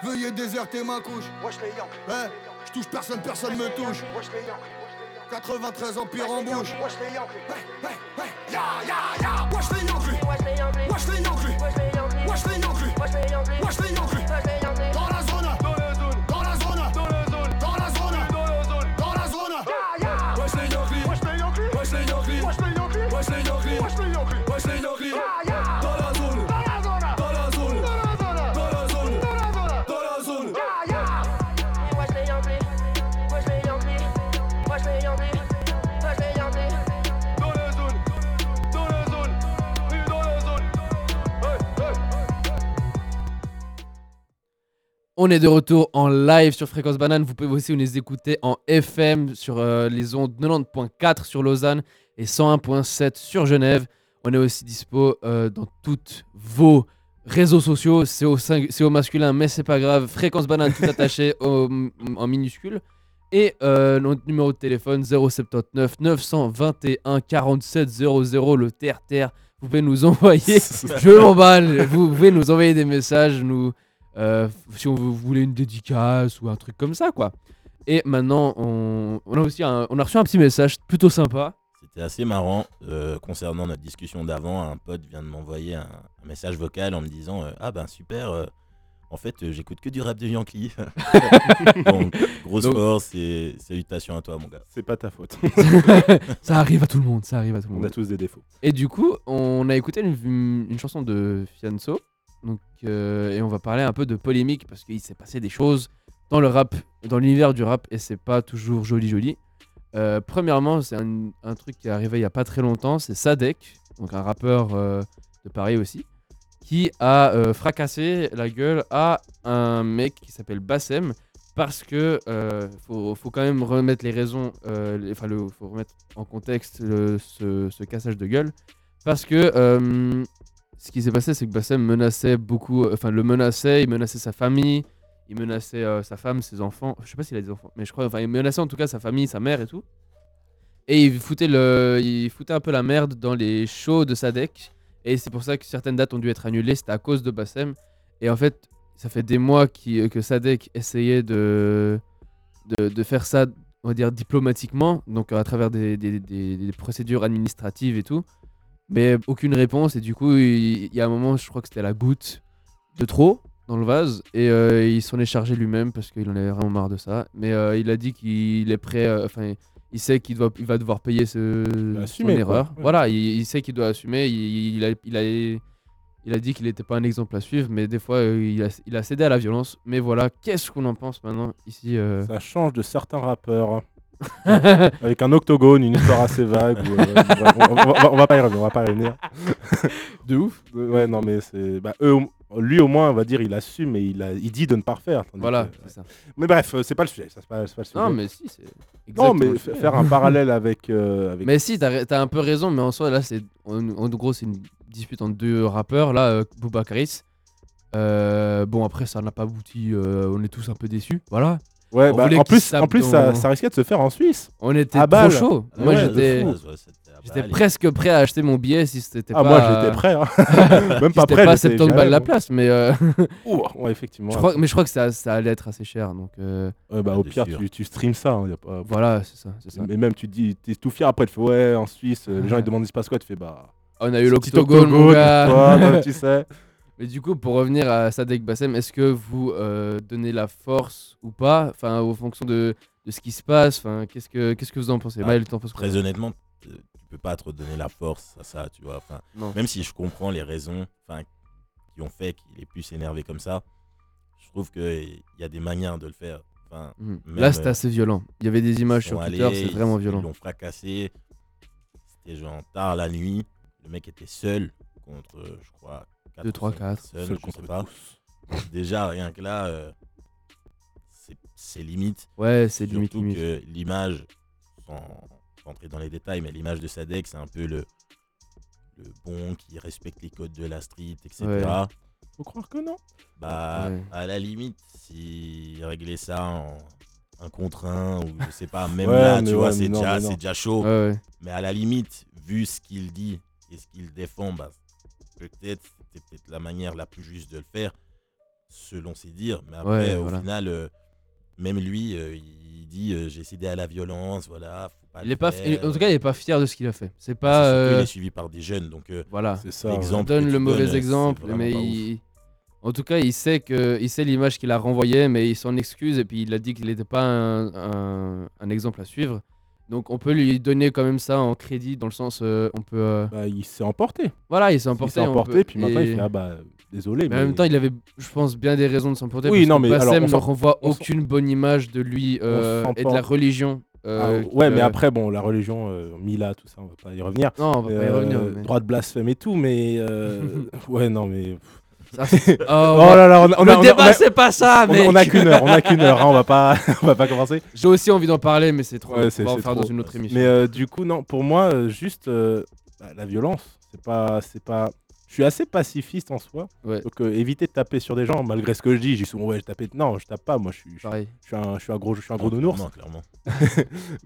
Veuillez déserter ma couche. Eh, je touche personne, personne me touche. 93 empire en bouche. Ya ya ya. Wesh les Yankees. Wesh les Yankees. Wesh les Yankees. Wesh les Yankees. On est de retour en live sur Fréquence Banane. Vous pouvez aussi nous écouter en FM sur euh, les ondes 90.4 sur Lausanne et 101.7 sur Genève. On est aussi dispo euh, dans toutes vos réseaux sociaux. C'est au, sing- c'est au masculin, mais c'est pas grave. Fréquence Banane tout attaché *laughs* au- en minuscule. Et euh, notre numéro de téléphone 079 921 47 00, le terre-terre. Vous pouvez nous envoyer, *laughs* je m'emballe, vous pouvez nous envoyer des messages, nous, euh, si on vous voulez une dédicace ou un truc comme ça, quoi. Et maintenant, on, on a aussi un, on a reçu un petit message plutôt sympa. C'était assez marrant euh, concernant notre discussion d'avant. Un pote vient de m'envoyer un, un message vocal en me disant euh, Ah ben super, euh, en fait euh, j'écoute que du rap de Yankee. *laughs* Donc grosse Donc- force et salutations à toi mon gars. C'est pas ta faute. *laughs* ça arrive à tout le monde, ça arrive à tout le On monde. a tous des défauts. Et du coup, on a écouté une, une chanson de Fianso. Donc, euh, et on va parler un peu de polémique parce qu'il s'est passé des choses dans le rap, dans l'univers du rap, et c'est pas toujours joli joli. Euh, premièrement, c'est un, truc qui est arrivé il y a pas très longtemps, c'est Sadek, donc un rappeur euh, de Paris aussi, qui a fracassé la gueule à un mec qui s'appelle Bassem parce que faut, faut quand même remettre les raisons, enfin le, faut remettre en contexte ce, ce cassage de gueule parce que ce qui s'est passé, c'est que Bassem menaçait beaucoup, euh, enfin le menaçait, il menaçait sa famille, il menaçait euh, sa femme, ses enfants. Je sais pas s'il a des enfants, mais je crois, enfin il menaçait en tout cas sa famille, sa mère et tout. Et il foutait, le, il foutait un peu la merde dans les shows de Sadek. Et c'est pour ça que certaines dates ont dû être annulées, c'était à cause de Bassem. Et en fait, ça fait des mois qui- que Sadek essayait de, de, faire ça, on va dire, diplomatiquement, donc à travers des- des procédures administratives et tout. Mais aucune réponse, et du coup, il, y a un moment, je crois que c'était la goutte de trop dans le vase, et euh, il s'en est chargé lui-même parce qu'il en avait vraiment marre de ça. Mais euh, il a dit qu'il est prêt, euh, enfin, il sait qu'il doit, il va devoir payer ce, son quoi. erreur. Ouais. Voilà, il, il sait qu'il doit assumer, il, il a, il, a, il a dit qu'il n'était pas un exemple à suivre, mais des fois, il, a, il a cédé à la violence. Mais voilà, qu'est-ce qu'on en pense maintenant ici euh, Ça change de certains rappeurs. *laughs* Avec un octogone, une histoire assez vague. où, euh, on, va- on va, on va pas y revenir. On va pas y revenir. *laughs* de ouf. Ouais, non, mais c'est. Bah, eux, lui, au moins, on va dire, il assume et il, a, il dit de ne pas refaire. Voilà, que- c'est ça. Mais bref, euh, c'est pas le sujet. Ça, pas, pas le sujet. Non, mais si, c'est. Non, mais faire un parallèle avec. euh, avec... Mais si, t'as as un peu raison, mais en soi, là, c'est. En, en gros, c'est une dispute entre deux rappeurs. Là, euh, Booba Karis. Euh, bon, après, ça n'a pas abouti. euh, on est tous un peu déçus. Voilà. Ouais, bah, en plus, en plus ça, dans- ça risquait de se faire en Suisse. On était à trop balle. chaud. Moi, Ouais, j'étais. J'étais presque prêt à acheter mon billet si c'était Ah, pas. moi, j'étais prêt, hein. *laughs* Même si pas c'était prêt, pas j'étais- 70 j'y balles la place, mais. euh, *laughs* Ouh, ouais, effectivement. Je crois, mais je crois que ça, ça allait être assez cher. Donc, euh, Ouais, bah, au pire, tu, tu streams ça. hein, y a pas... Voilà, c'est ça, c'est ça. Mais même, tu te dis, t'es tout fier après, tu fais ouais, en Suisse, euh, les gens ils demandent il se passe quoi, tu fais bah. On a eu l'octogone, mon gars. toi, *laughs* tu sais. Mais du coup, pour revenir à Sadek Bassem, est-ce que vous euh, donnez la force ou pas Enfin, en fonction de, de ce qui se passe. Enfin, qu'est-ce que qu'est-ce que vous en pensez? Ah, Maël, penses Très honnêtement, tu peux pas trop donner la force à ça, tu vois. Enfin, même si je comprends les raisons enfin, qui ont fait qu'il est plus énervé comme ça, je trouve qu'il y a des manières de le faire. Enfin, même, Là, c'était assez violent. Il y avait des images ils sur Twitter, c'est ils- vraiment Ils violent. l'ont fracassé. C'était genre tard la nuit. Le mec était seul contre, je crois, 4 Deux, trois, quatre. Seul, Seul je contre sais pas. *laughs* Déjà, rien que là, euh, c'est- limite. Ouais, c'est limite, Surtout que l'image, sans rentrer dans les détails, mais l'image de Sadek, c'est un peu le, le bon qui respecte les codes de la street, etc. Ouais. Faut croire que non. Bah, Ouais. à la limite, si régler ça en un contre un, ou je sais pas, même *laughs* Ouais, là, tu vois, c'est déjà, déjà chaud. Ouais, ouais. Mais à la limite, vu ce qu'il dit et ce qu'il défend, bah, peut-être c'était peut-être la manière la plus juste de le faire, selon ses dires. Mais après, Ouais, au voilà. final, euh, même lui, euh, il dit euh, j'ai cédé à la violence, voilà. Faut pas Il est pas, en tout cas, il est pas fier de ce qu'il a fait. C'est pas. c'est il est suivi par des jeunes, donc euh, Voilà. C'est ça. l'exemple donne le mauvais exemple, mais il... en tout cas, il sait que il sait l'image qu'il a renvoyée, mais il s'en excuse et puis il a dit qu'il n'était pas un, un- un exemple à suivre. Donc on peut lui donner quand même ça en crédit dans le sens euh, on peut euh, Bah, il s'est emporté. voilà il s'est Il emporté, s'est on emporté, peut- puis maintenant il fait ah bah désolé. mais en même temps il avait je pense bien des raisons de s'emporter Oui, parce non, que mais alors, Bassem on ne s'en- renvoie on s'en- aucune bonne image de lui euh, et de la religion Ah, ouais, qu'il, mais euh, après, bon, la religion, euh, Mila, tout ça, on va pas y revenir. non on va pas y Euh, revenir mais- Droit de blasphème et tout, mais. euh, *laughs* ouais, non, mais. Ça, *laughs* oh, Oh là là, on a, on le on débat c'est pas ça on a- mec on a qu'une heure, on a qu'une heure, hein, on va pas, *laughs* on va pas commencer. j'ai aussi envie d'en parler mais c'est trop Ouais, on va en faire trop. dans une autre émission Mais euh, du coup, non, pour moi, euh, juste euh, bah, la violence, c'est pas, c'est pas. Je suis assez pacifiste en soi. Ouais. Donc euh, éviter de taper sur des gens, malgré ce que je dis. J'ai souvent ouais, je tapais. Non, je tape pas. Moi, je suis, je, pareil je suis un, je suis un gros, je suis un gros Non, nounours. clairement, clairement.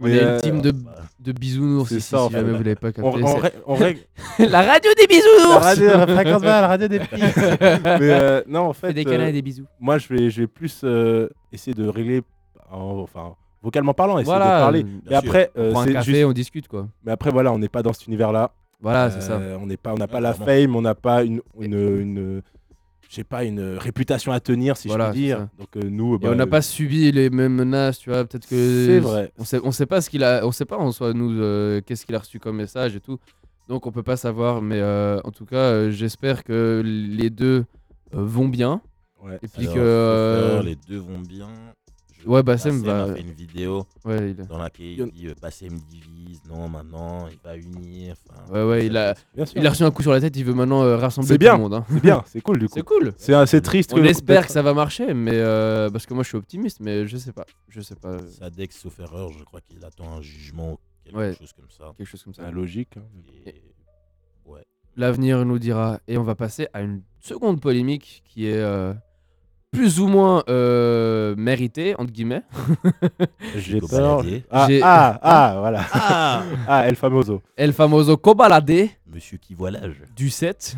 on est euh, une team de, bah, de bisounours c'est ici ça, en si fait. jamais vous l'avez pas capté on, on on règle. *laughs* la radio des la bisounours radio, la fréquence la radio des petits. *laughs* Mais euh, non, en fait, des euh, câlins et des bisous moi, je vais, je vais plus euh, essayer de régler, en- enfin, vocalement parlant, essayer Voilà, de parler. Mais après, on euh, c'est café juste- on discute quoi mais après, voilà, on n'est pas dans cet univers-là. Voilà c'est ça Euh, On n'est pas, on n'a pas Ouais, la fame, on n'a pas une, une, une- je sais pas, une réputation à tenir, si Voilà, je puis dire. Donc euh, nous, et bah, on n'a pas subi les mêmes menaces tu vois peut-être que C'est vrai. on sait on sait pas ce qu'il a on sait pas en soi nous euh, qu'est-ce qu'il a reçu comme message et tout donc on peut pas savoir mais euh, en tout cas euh, j'espère que les deux euh, vont bien Ouais. et puis alors, que euh, les deux vont bien. Je- Ouais, Bassem Bassem a va- fait une vidéo ouais il a- dans laquelle Il dit euh, Bassem divise, non, maintenant, il va unir. enfin, ouais ouais il a Bien sûr. il a reçu un coup sur la tête il veut maintenant euh, rassembler tout le monde hein. C'est bien, c'est cool du *laughs* coup. c'est cool C'est assez triste. on que- espère que ça va marcher mais euh, parce que moi je suis optimiste mais je sais pas je sais pas Sadek, sauf erreur, je crois qu'il attend un jugement ou quelque Ouais. chose comme ça. quelque chose comme ça C'est logique. hein. Et- Ouais. L'avenir nous dira. Et on va passer à une seconde polémique qui est euh, plus ou moins euh, méritée, entre guillemets. J'ai peur. Ah, ah, ah, voilà. Ah *laughs* Ah, El Famoso. El famoso Cobalade Monsieur qui voit l'âge. du 7.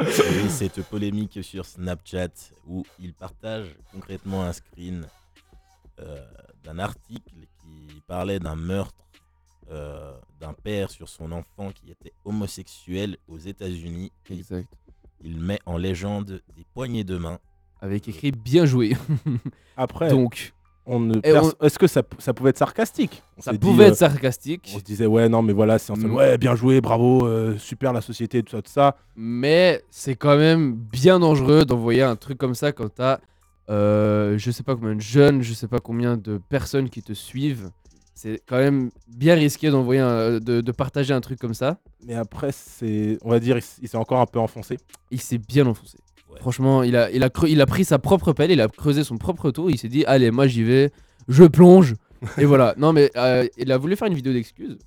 Oui, *laughs* cette polémique sur Snapchat où il partage concrètement un screen euh, d'un article qui parlait d'un meurtre euh, d'un père sur son enfant qui était homosexuel aux États-Unis. Et exact. Il met en légende des poignées de main. Avec écrit bien joué. *laughs* Après, Donc, on ne Et perce- on- est-ce que ça, ça pouvait être sarcastique? On ça s'est dit, pouvait euh, être sarcastique, On se disait, ouais, non, mais voilà, c'est en fait, Mm. ouais, bien joué, bravo, euh, super la société, tout ça, tout ça. mais c'est quand même bien dangereux d'envoyer un truc comme ça quand t'as, euh, je sais pas combien de jeunes, je sais pas combien de personnes qui te suivent. C'est quand même bien risqué d'envoyer, un- de, de partager un truc comme ça. Mais après, c'est, on va dire, il s- il s'est encore un peu enfoncé. il s'est bien enfoncé. Ouais. Franchement, il a, il, a creu- il a pris sa propre pelle, il a creusé son propre tour, il s'est dit, allez, moi j'y vais, je plonge. *laughs* et voilà. Non, mais euh, il a voulu faire une vidéo d'excuses.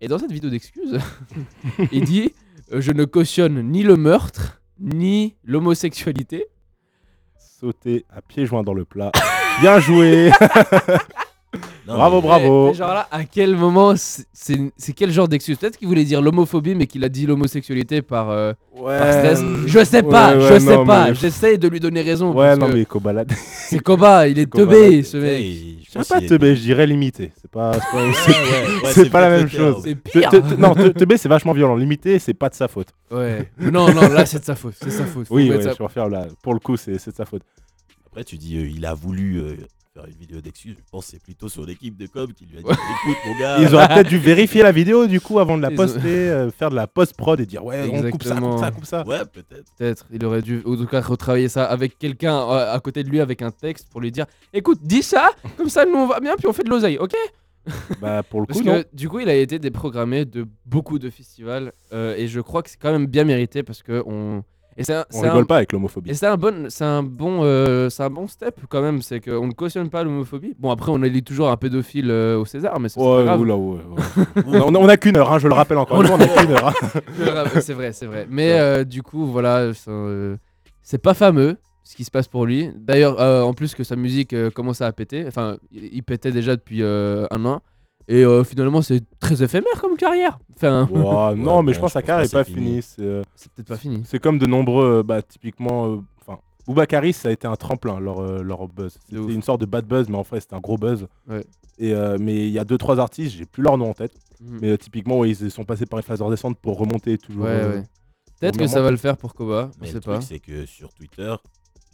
Et dans cette vidéo d'excuses, *laughs* il dit, euh, je ne cautionne ni le meurtre, ni l'homosexualité. Sauter à pieds joints dans le plat. bien joué *laughs* Non, Bravo, mais- bravo. Genre là, à quel moment, c'est- quel genre d'excuse? Peut-être qu'il voulait dire l'homophobie, mais qu'il a dit l'homosexualité par, euh, Ouais, par stress. Je sais pas, ouais, je sais non, pas. mais- J'essaye de lui donner raison. Ouais, parce non, que mais Kobalade. *laughs* C'est Koba, il est teubé, ce mec. Je sais pas teubé, je dirais limité. C'est pas, c'est pas, *laughs* la même chose. C'est pire. non, te- teubé, c'est vachement violent. Limité, c'est pas de sa faute. Ouais. *laughs* Non, non, là, c'est de sa faute. C'est sa faute. Faut Oui, je vais refaire là. Pour le coup, c'est c'est de sa faute. Après, tu dis, euh, il a voulu euh, faire une vidéo d'excuses. Je pense que c'est plutôt sur l'équipe de com qui lui a dit écoute, mon gars. Ils auraient peut-être dû *laughs* vérifier la vidéo du coup avant de la Ils ont- poster, euh, faire de la post-prod et dire ouais, on coupe ça, coupe ça, coupe ça. Ouais, peut-être. Peut-être. Il aurait dû, en tout cas, retravailler ça avec quelqu'un euh, à côté de lui avec un texte pour lui dire écoute, dis ça, comme ça nous on va bien, puis on fait de l'oseille, ok? *laughs* Bah, pour le Parce coup, que non. du coup, il a été déprogrammé de beaucoup de festivals euh, et je crois que c'est quand même bien mérité parce que on. Et un- On rigole un- pas avec l'homophobie. Et c'est un bon, c'est un bon, euh, c'est un bon step quand même, c'est qu'on ne cautionne pas l'homophobie. Bon après, on élit toujours un pédophile euh, au César, mais ça, pas Ouais, grave. oula, ouais, ouais. *laughs* on a, on a qu'une heure, hein, je le rappelle encore on a qu'une heure. hein. *laughs* C'est vrai, c'est vrai. Mais euh, du coup, voilà, c'est, pas fameux ce qui se passe pour lui. D'ailleurs, en plus que sa musique commence à péter, enfin, il, il pétait déjà depuis un an. Et euh, finalement, c'est très éphémère comme carrière. Enfin, *laughs* non, mais je pense que sa carrière pas est pas finie. C'est euh, c'est peut-être pas fini. c'est comme de nombreux, euh, bah, typiquement, euh, enfin, Boubacaris, ça a été un tremplin, leur, euh, leur buzz. C'était une sorte de bad buzz, mais en fait, c'était un gros buzz. Ouais. Et, euh, mais il y a deux, trois artistes, j'ai plus leur nom en tête. Mhm. Mais euh, typiquement, ouais, ils sont passés par une phase de redescente pour remonter toujours. Ouais, euh, ouais. Peut-être que ça va le faire pour Koba, on Mais sait le pas. truc, c'est que sur Twitter,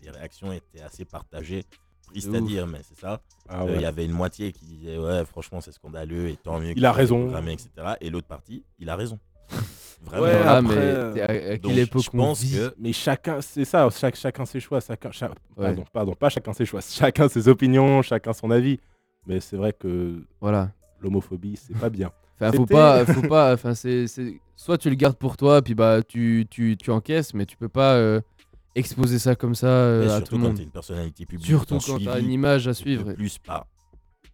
les réactions étaient assez partagées. Triste à dire, mais c'est ça. Ah Euh, Il ouais. y avait une moitié qui disait Ouais, franchement, c'est scandaleux et tant mieux. Il a raison. etc. Et l'autre partie, il a raison. *laughs* Vraiment. Ouais, Ah, après, mais euh, à, à quelle époque je pense que Mais chacun, c'est ça, chaque, chacun ses choix. Chacun, Ouais. pardon, pardon, pas chacun ses choix. *laughs* Chacun ses opinions, chacun son avis. Mais c'est vrai que Voilà. l'homophobie, c'est pas bien. *laughs* Enfin, faut pas, faut pas. Enfin, c'est, c'est- soit tu le gardes pour toi, puis bah tu, tu, tu encaisses, mais tu peux pas euh, exposer ça comme ça euh, à surtout tout le quand monde. t'es une personnalité publique. Surtout quand t'as une image à suivre. de plus par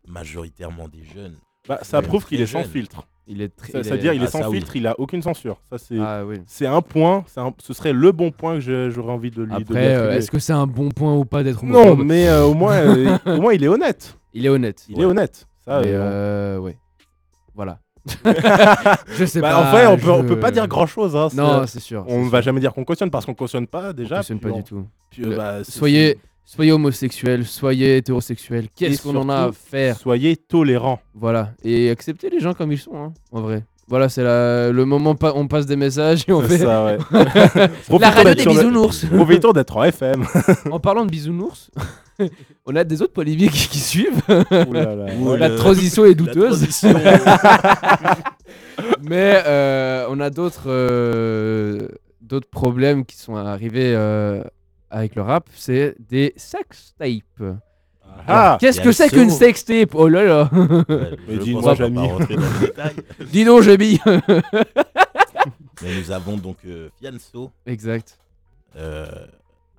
majoritairement des jeunes. Bah, ça Ouais, prouve qu'il est sans jeune. filtre. Il est très. C'est-à-dire, il est Ah, sans ça, oui. filtre, il a aucune censure. Ça, c'est Ah oui. c'est un point, un- ce serait le bon point que j'aurais envie de lui Après, euh, est-ce que c'est un bon point ou pas d'être Non, mais euh, au, moins, euh, *laughs* au moins, il est honnête. Il est honnête. Il est honnête. Ça, euh, euh, ouais. Voilà. *laughs* je sais bah, pas. En vrai, on peut, on je- peut pas dire grand-chose. hein, Non, c'est- sûr. On va sûr. jamais dire qu'on cautionne parce qu'on cautionne pas déjà. On cautionne pas on- du tout. puis, euh, Le- bah, soyez, soyez homosexuel, soyez hétérosexuel. Qu'est-ce qu'on en a à faire? Soyez tolérants. Voilà. Et acceptez les gens comme ils sont, hein, en vrai. Voilà, c'est la- le moment pa- on passe des messages et on C'est fait. ça, ouais. *laughs* la radio des le- bisounours. Profitons d'être en FM. *laughs* en parlant de bisounours, *laughs* on a des autres polémiques qui suivent. Ouh là là. Ouh, la le- transition est douteuse. transition. Mais euh, on a d'autres euh, d'autres problèmes qui sont arrivés euh, avec le rap, c'est des sextapes. Ah, Qu'est-ce et que c'est qu'une sextape? Oh là là Ouais, *laughs* Mais je dis-moi, Jamy. *laughs* Dis donc, *laughs* Mais nous avons donc euh, Fianso, Exact. euh,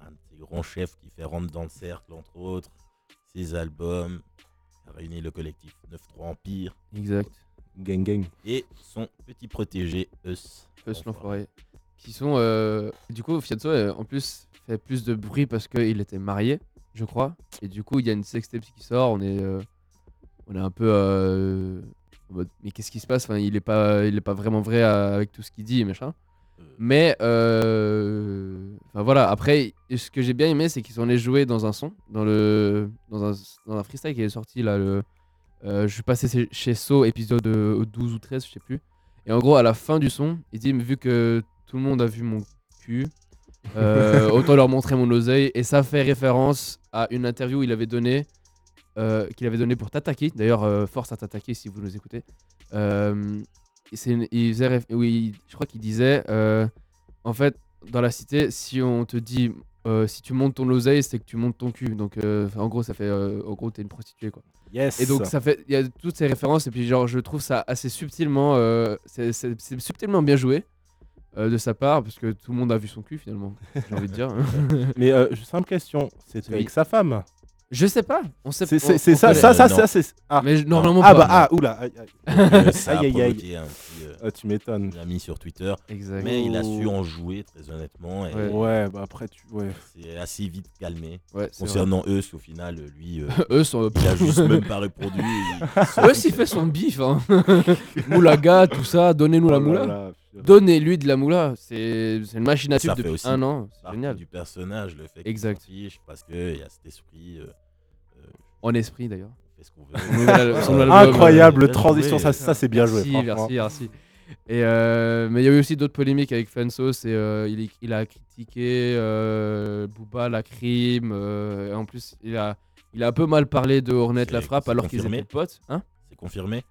un des grands chefs qui fait rentrer dans le cercle, entre autres, ses albums, a réuni le collectif 9-3 Empire Exact. Gang gang. et son petit protégé Eus. Eus l'enfoiré. Qui sont. euh, Du coup, Fianso, euh, en plus, fait plus de bruit parce qu'il était marié, je crois. Et du coup, il y a une sextape qui sort. On est, euh, on est un peu. euh, en mode, mais qu'est-ce qui se passe? Enfin, Il est pas, il est pas vraiment vrai avec tout ce qu'il dit machin. Mais. euh, Enfin voilà, après, ce que j'ai bien aimé, c'est qu'ils sont allés jouer dans un son, dans, le, dans, un, dans un freestyle qui est sorti là. Le, je suis passé chez- So, épisode euh, 12 ou 13, je sais plus. Et en gros, à la fin du son, il dit Vu que tout le monde a vu mon cul, euh, autant leur montrer mon oseille. Et ça fait référence à une interview qu'il avait donnée euh, qu'il avait donné pour Tataki. D'ailleurs, euh, force à Tataki si vous nous écoutez. Euh, c'est une- il faisait oui, je crois qu'il disait euh, En fait, dans la cité, si on te dit. euh, si tu montes ton oseille, c'est que tu montes ton cul. Donc, euh, en gros, ça fait. euh, en gros, t'es une prostituée, quoi. Yes. Et donc ça fait, il y a toutes ces références et puis genre je trouve ça assez subtilement, euh, c'est subtilement bien joué euh, de sa part parce que tout le monde a vu son cul finalement, j'ai envie de dire. *laughs* Mais euh, simple question, Oui. avec sa femme. je sais pas, on sait C'est on- c'est- c'est ça, ça, ça, ça, c'est. Ah, Mais je- normalement ah pas. bah, ah, oula. Aïe, aïe. Aïe, euh, Ah, tu m'étonnes. il l'a mis sur Twitter. Mais il a su en jouer très honnêtement et Ouais. Ouais, bah après, tu. Ouais. c'est assez vite calmé. Ouais, c'est vrai. Concernant eux, au final, lui, euh, *laughs* Eux sont. il a juste même pas répondu. il- *laughs* Eux s'il fait son bif, hein. *laughs* Moulaga, tout ça, donnez-nous la Oh moula. là. Donnez-lui de la moula. C'est c'est une machine à Ça tube fait depuis aussi un an. C'est génial. du personnage, le fait qu'il Exact. fiche, parce qu'il y a cet esprit. euh, euh, En esprit d'ailleurs. On fait ce qu'on Son veut. nouvel- son Euh, album, Incroyable bien transition, ça, ça c'est bien joué. Merci, merci, merci. Et euh, mais il y a eu aussi d'autres polémiques avec Fenso. C'est euh, il, il a critiqué euh, Booba, la crime. euh, et en plus, il a, il a un peu mal parlé de Hornet la frappe alors qu'ils étaient potes. Hein C'est confirmé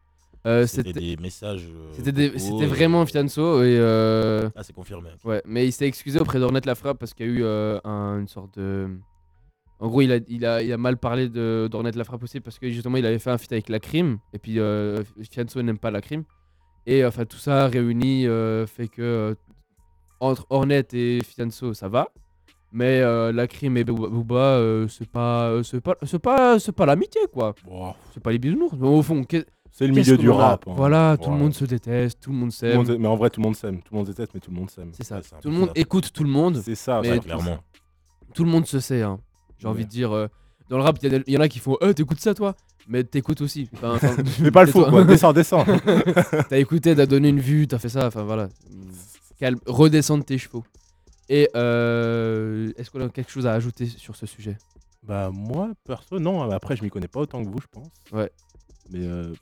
Euh, C'était des messages. euh, c'était euh, vraiment Fianso et euh, Ah, c'est confirmé. ouais, mais il s'est excusé auprès d'Hornet la frappe parce qu'il y a eu euh, un- une sorte de en gros, il a, il a, il a mal parlé de d'Hornet la frappe aussi parce que justement, il avait fait un feat avec la crime et puis euh, Fianso n'aime pas la crime et enfin tout ça réuni euh, fait que euh, entre Hornet et Fianso, ça va. Mais euh, la crime et Booba, Booba, euh, c'est pas, euh, c'est pas, c'est pas, c'est pas l'amitié quoi. C'est pas les bisounours. Mais au fond, qu'est- C'est le qu'est-ce milieu du qu'on en a rap, hein. Voilà, tout le Voilà. monde se déteste, tout le monde Tout le s'aime. monde- mais en vrai, tout le monde s'aime. Tout le monde se déteste, mais tout le monde s'aime. C'est ça. un Tout peu le monde écoute tout le monde. C'est ça, mais ouais, clairement. Tout le monde se sait. hein. J'ai envie de dire. euh, dans le rap, il y, en a qui font Euh, t'écoutes ça toi? Mais t'écoutes aussi. Enfin, enfin, *laughs* Fais pas le quoi. Descends, *laughs* descends. *laughs* t'as écouté, t'as donné une vue, t'as fait ça. Enfin voilà. Calme, redescendre tes chevaux. Et euh, est-ce qu'on a quelque chose à ajouter sur ce sujet? Bah moi, perso, non. Après, je m'y connais pas autant que vous, je pense. Ouais. Mais euh,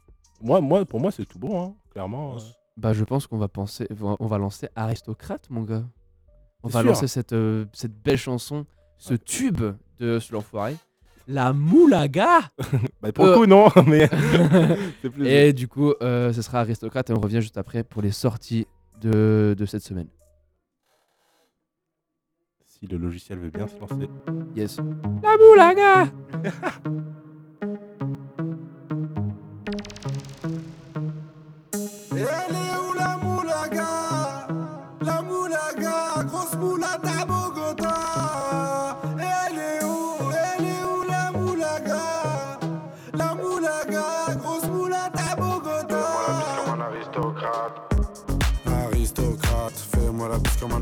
moi, moi, pour moi, c'est tout bon, hein, clairement. euh. Bah, je pense qu'on va penser, on va lancer Aristocrate, mon gars. On va sûr. lancer cette, cette belle chanson, ce tube de ce l'enfoiré. La moulaga *laughs* Bah, pour le coup, non, *laughs* mais *laughs* plus- Et du coup, euh, ce sera Aristocrate et on revient juste après pour les sorties de, de cette semaine. Si le logiciel veut bien se lancer. Yes. La moulaga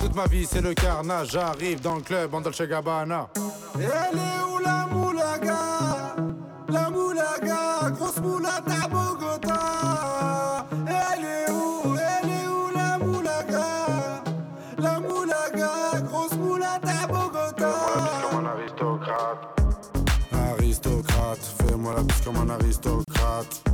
Toute ma vie c'est le carnage, j'arrive dans le club en Dolce Gabbana. Elle est où la moulaga? La moulaga, grosse moulade à Bogota. Elle est où Elle est où la moulaga? La moulaga, grosse moulade à Bogota. Comme un aristocrate. Aristocrate, fais-moi la bise comme un aristocrate.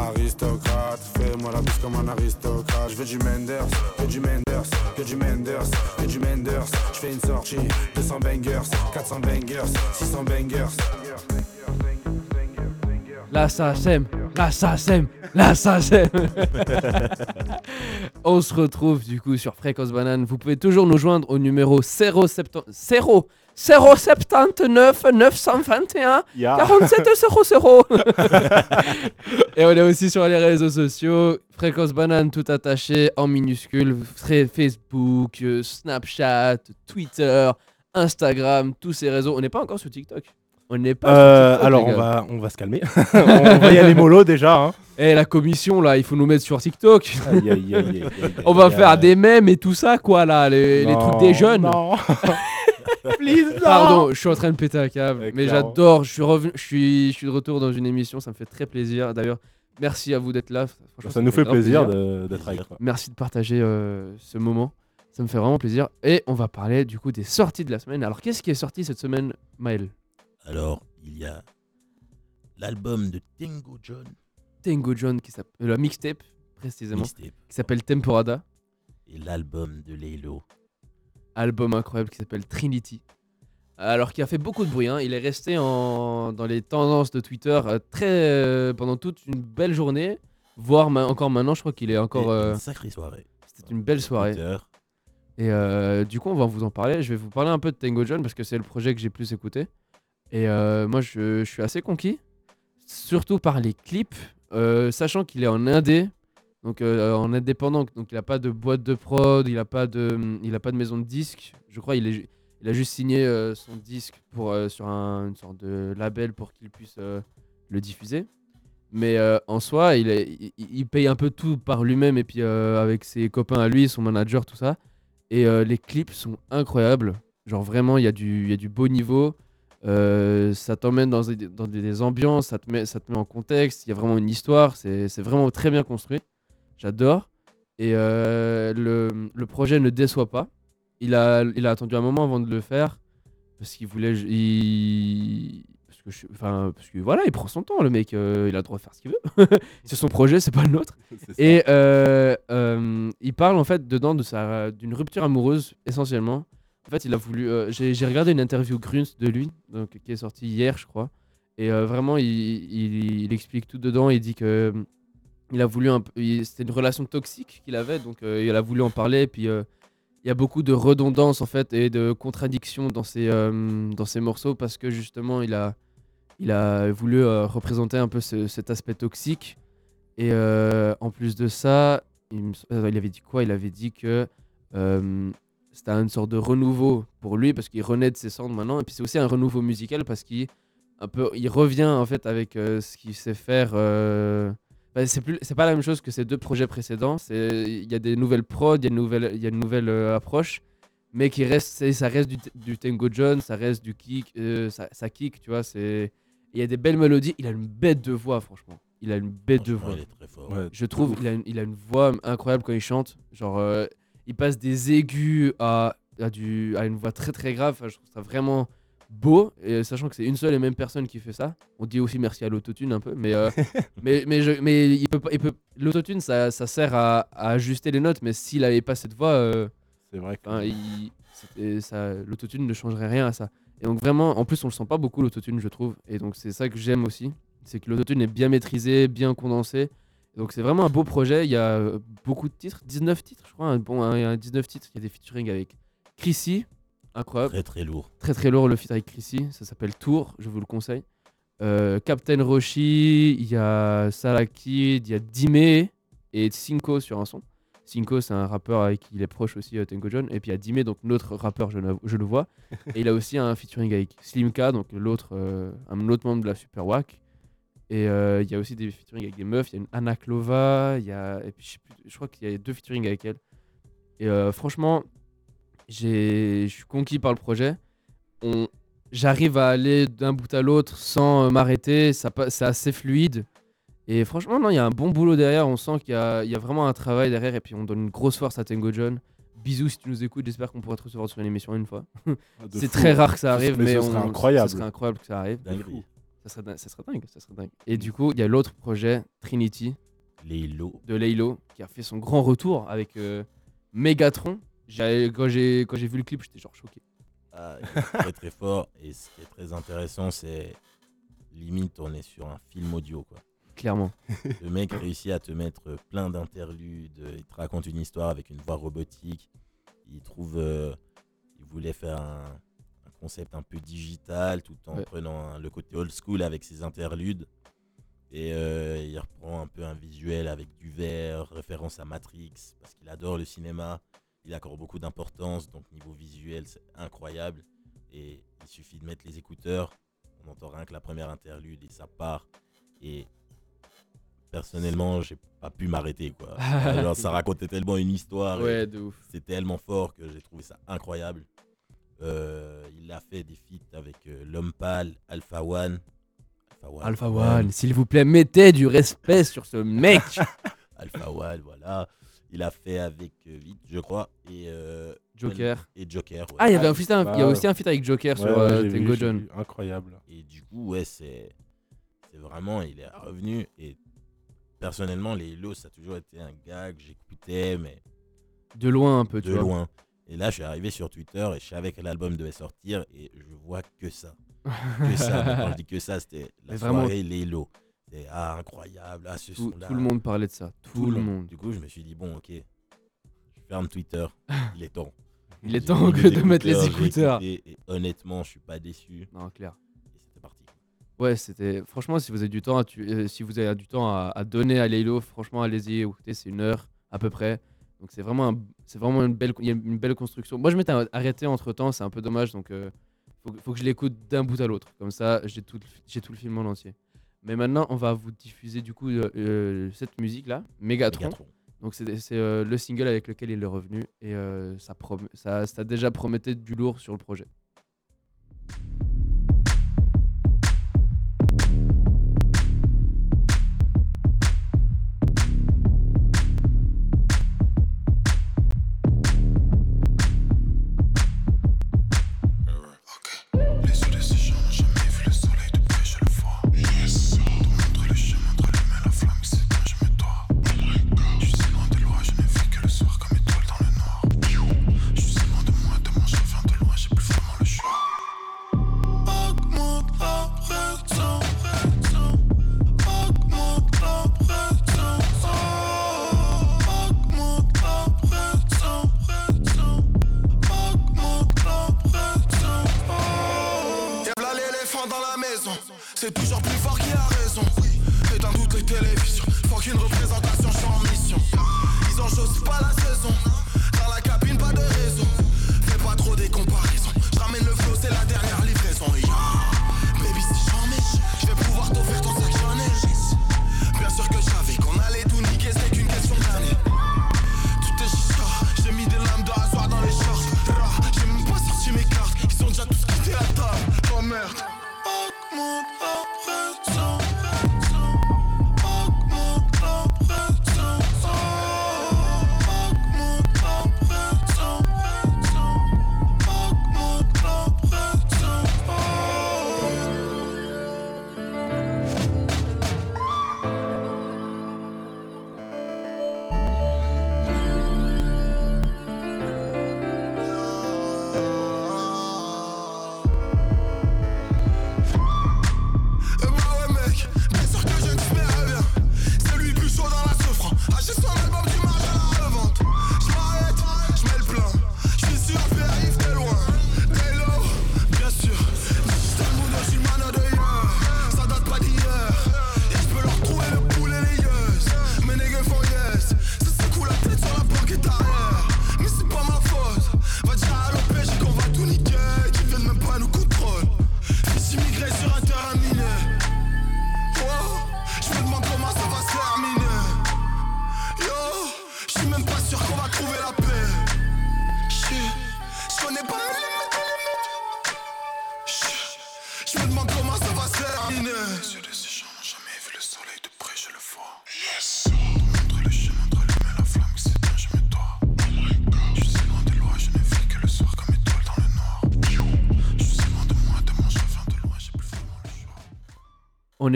Aristocrate, fais-moi la bise comme un aristocrate. Je veux du Menders, que du Menders, que du Menders, que du Menders. Je fais une sortie, 200 bangers, 400 bangers, 600 bangers. La SACEM, la SACEM, la SACEM. *laughs* On se retrouve du coup sur Fréquence Banane. Vous pouvez toujours nous joindre au numéro 070 0 079 921 Ya. 47 00. *laughs* Et on est aussi sur les réseaux sociaux. Fréquence Banane tout attaché en minuscule. Facebook, euh, Snapchat, Twitter, Instagram, tous ces réseaux. On n'est pas encore sur TikTok. On n'est pas Euh, TikTok. alors, on va, on va se calmer. *laughs* on va y aller mollo déjà. Hein. Eh, la commission, là, il faut nous mettre sur TikTok. Aïe, aïe, aïe, aïe, aïe, *laughs* On va faire des mèmes et tout ça, quoi, là, les, les trucs des jeunes. Non. Please, non. Pardon, je suis en train de péter un câble, Ouais, mais clairement. j'adore. Je suis revenu, je suis, je suis de retour dans une émission, ça me fait très plaisir. D'ailleurs, merci à vous d'être là. Ça nous fait plaisir d'être avec toi. Merci de partager euh, ce moment. Ça me fait vraiment plaisir. Et on va parler du coup des sorties de la semaine. Alors, qu'est-ce qui est sorti cette semaine, Maël? Alors, il y a l'album de Tango John. Tango John, qui s'appelle la mixtape, précisément, Mixtape. qui s'appelle Temporada. Et l'album de Laylo. Album incroyable qui s'appelle Trinity. Alors qui a fait beaucoup de bruit, hein. il est resté en, dans les tendances de Twitter euh, très euh, pendant toute une belle journée, voire ma- encore maintenant, je crois qu'il est encore. Et euh, Une sacrée soirée. C'était une belle soirée. Twitter. Et euh, du coup, on va vous en parler. Je vais vous parler un peu de Tango John parce que c'est le projet que j'ai plus écouté. Et euh, moi, je, je suis assez conquis, surtout par les clips, euh, sachant qu'il est en indé, donc euh, en indépendant. Donc il n'a pas de boîte de prod, il n'a pas de, il a pas de maison de disque. Je crois il a juste signé euh, son disque pour euh, sur un, une sorte de label pour qu'il puisse euh, le diffuser. Mais euh, en soi, il, paye un peu tout par lui-même et puis euh, avec ses copains à lui, son manager, tout ça. Et euh, les clips sont incroyables. Genre vraiment, il y, a du- y a du beau niveau. Euh, ça t'emmène dans, des, dans des, ambiances, ça te, met, ça te met en contexte. Il y a vraiment une histoire. C'est vraiment très bien construit. J'adore. Et euh, le, le projet ne déçoit pas. Il a, il a attendu un moment avant de le faire. Parce qu'il voulait. Il... Parce que, je- enfin, parce que voilà, il prend son temps, le mec. euh, il a le droit de faire ce qu'il veut. *laughs* c'est son projet, c'est pas le nôtre. *laughs* Et euh, il parle en fait dedans de sa d'une rupture amoureuse essentiellement. En fait, il a voulu. J'ai j'ai regardé une interview Grunz de lui, donc qui est sortie hier, je crois. Et vraiment, il, il- il explique tout dedans. Il dit que il a voulu C'était une relation toxique qu'il avait, donc euh, il a voulu en parler. Et puis euh, il y a beaucoup de redondance en fait et de contradictions dans ses euh, dans ses morceaux parce que justement, il a il a voulu représenter un peu ce- cet aspect toxique. Et en plus de ça, il, il avait dit quoi? Il avait dit que c'était une sorte de renouveau pour lui parce qu'il renaît de ses cendres maintenant. Et puis c'est aussi un renouveau musical parce qu'il un peu, il revient en fait avec ce qu'il sait faire. Bah, c'est plus, c'est pas la même chose que ses deux projets précédents. C'est, il y a des nouvelles prods, il y a une nouvelle, il y a une nouvelle euh, approche, mais qui reste, c'est- ça reste du, du Tango John, ça reste du kick, euh, ça, ça kick, tu vois. C'est, il y a des belles mélodies. Il a une bête de voix, franchement. Il a une bête de voix. il est très fort. Ouais, Je trouve il a, une, il a une voix incroyable quand il chante. Genre, euh, il passe des aigus à, à, du, à une voix très très grave. Enfin, je trouve ça vraiment beau. Et sachant que c'est une seule et même personne qui fait ça. On dit aussi merci à l'autotune un peu. Mais, euh, *laughs* mais, mais, je, mais il peut, il peut, l'autotune, ça, ça sert à, à ajuster les notes. Mais s'il avait pas cette voix, euh, C'est vrai que. il- ça, l'autotune ne changerait rien à ça. Et donc vraiment, en plus, on le sent pas beaucoup l'autotune, je trouve. Et donc c'est ça que j'aime aussi, c'est que l'autotune est bien maîtrisé, bien condensé. Donc c'est vraiment un beau projet. Il y a euh, beaucoup de titres, 19 titres, je crois. Bon, il y a 19 titres. Il y a des featuring avec Chrissy, incroyable, Très très lourd. très très lourd le feat avec Chrissy. Ça s'appelle Tour, je vous le conseille. Euh, Captain Roshi, il y a Salakid, il y a Dime et Cinco sur un son. Cinco, c'est un rappeur avec qui il est proche aussi, euh, Tango John. Et puis il y a Dime, donc notre rappeur, je, le- je le vois. *laughs* et il a aussi un featuring avec Slimka, donc l'autre, euh, un autre membre de la Super Wack. Et euh, il y a aussi des featuring avec des meufs. Il y a une Anna Klova, il y a, et puis je, sais plus, je crois qu'il y a deux featuring avec elle. Et franchement, je suis conquis par le projet. On, j'arrive à aller d'un bout à l'autre sans euh, m'arrêter. Ça, c'est assez fluide. Et franchement, non, il y a un bon boulot derrière. On sent qu'il y a, y a vraiment un travail derrière. Et puis, on donne une grosse force à Tango John. Bisous si tu nous écoutes. J'espère qu'on pourra te recevoir sur une émission une fois. Ah, *laughs* c'est très rare que ça arrive, mais mais, ce on- serait incroyable. Ce serait incroyable que ça arrive. Ça serait, din- ça serait dingue, ça serait dingue. Et du coup, il y a l'autre projet, Trinity, de Laylo, qui a fait son grand retour avec euh, Megatron. Quand j'ai quand j'ai vu le clip, j'étais genre choqué. Ah, il est très très fort. Et ce qui est très intéressant, c'est limite on est sur un film audio quoi. Clairement. *laughs* Le mec réussit à te mettre plein d'interludes. Il te raconte une histoire avec une voix robotique. Il trouve, euh, il voulait faire un, un concept un peu digital tout en Ouais. prenant un- le côté old school avec ses interludes. Et euh, il reprend un peu un visuel avec du vert, référence à Matrix, parce qu'il adore le cinéma. Il accorde beaucoup d'importance, donc niveau visuel, c'est incroyable. Et il suffit de mettre les écouteurs, on entend rien que la première interlude et ça part. Et personnellement, j'ai pas pu m'arrêter quoi. *laughs* Alors, ça racontait tellement une histoire. Ouais, de ouf. C'est tellement fort que j'ai trouvé ça incroyable. Euh, il a fait des feats avec euh, L'Homme Pâle, Alpha One. Alpha One. Alpha. One, s'il vous plaît, mettez du respect sur ce mec. *laughs* Alpha One, voilà. Il a fait avec euh, Vite, je crois, et euh, Joker. Et Joker. ouais. Ah, il y avait un feat, il y a aussi un feat avec Joker ouais, sur ouais, euh, j'ai vu, Tango j'ai John. vu. Incroyable. Et du coup, ouais, c'est c'est vraiment, il est revenu. Et personnellement, les Hello, ça a toujours été un gars que j'écoutais, mais De loin un peu, tu de vois. loin. Et là, je suis arrivé sur Twitter et je savais que l'album devait sortir et je vois que ça. *laughs* Que ça. Mais quand je dis que ça, c'était la Mais vraiment- soirée, les Hello. C'était ah, incroyable, ah, ce Tout, son-là. tout le monde parlait de ça. Tout, le monde. Du coup, je me suis dit, bon, ok, je ferme Twitter, *laughs* il est temps. Il est temps que de mettre les écouteurs. et honnêtement, je suis pas déçu. Non, clair. Et c'était parti. Ouais, c'était. Franchement, si vous avez du temps à, tu- euh, si vous avez du temps à, à donner à Laylo, franchement, allez-y. Écoutez, c'est une heure à peu près. Donc c'est vraiment, un- c'est vraiment une belle, il y a une belle construction. Moi, je m'étais arrêté entre temps, c'est un peu dommage. Donc, euh, faut, que- faut que je l'écoute d'un bout à l'autre. Comme ça, j'ai tout, j'ai tout le film en entier. Mais maintenant, on va vous diffuser du coup euh, euh, cette musique là, Megatron. Megatron. Donc c'est euh, le single avec lequel il est revenu et euh, ça, ça déjà promettait du lourd sur le projet.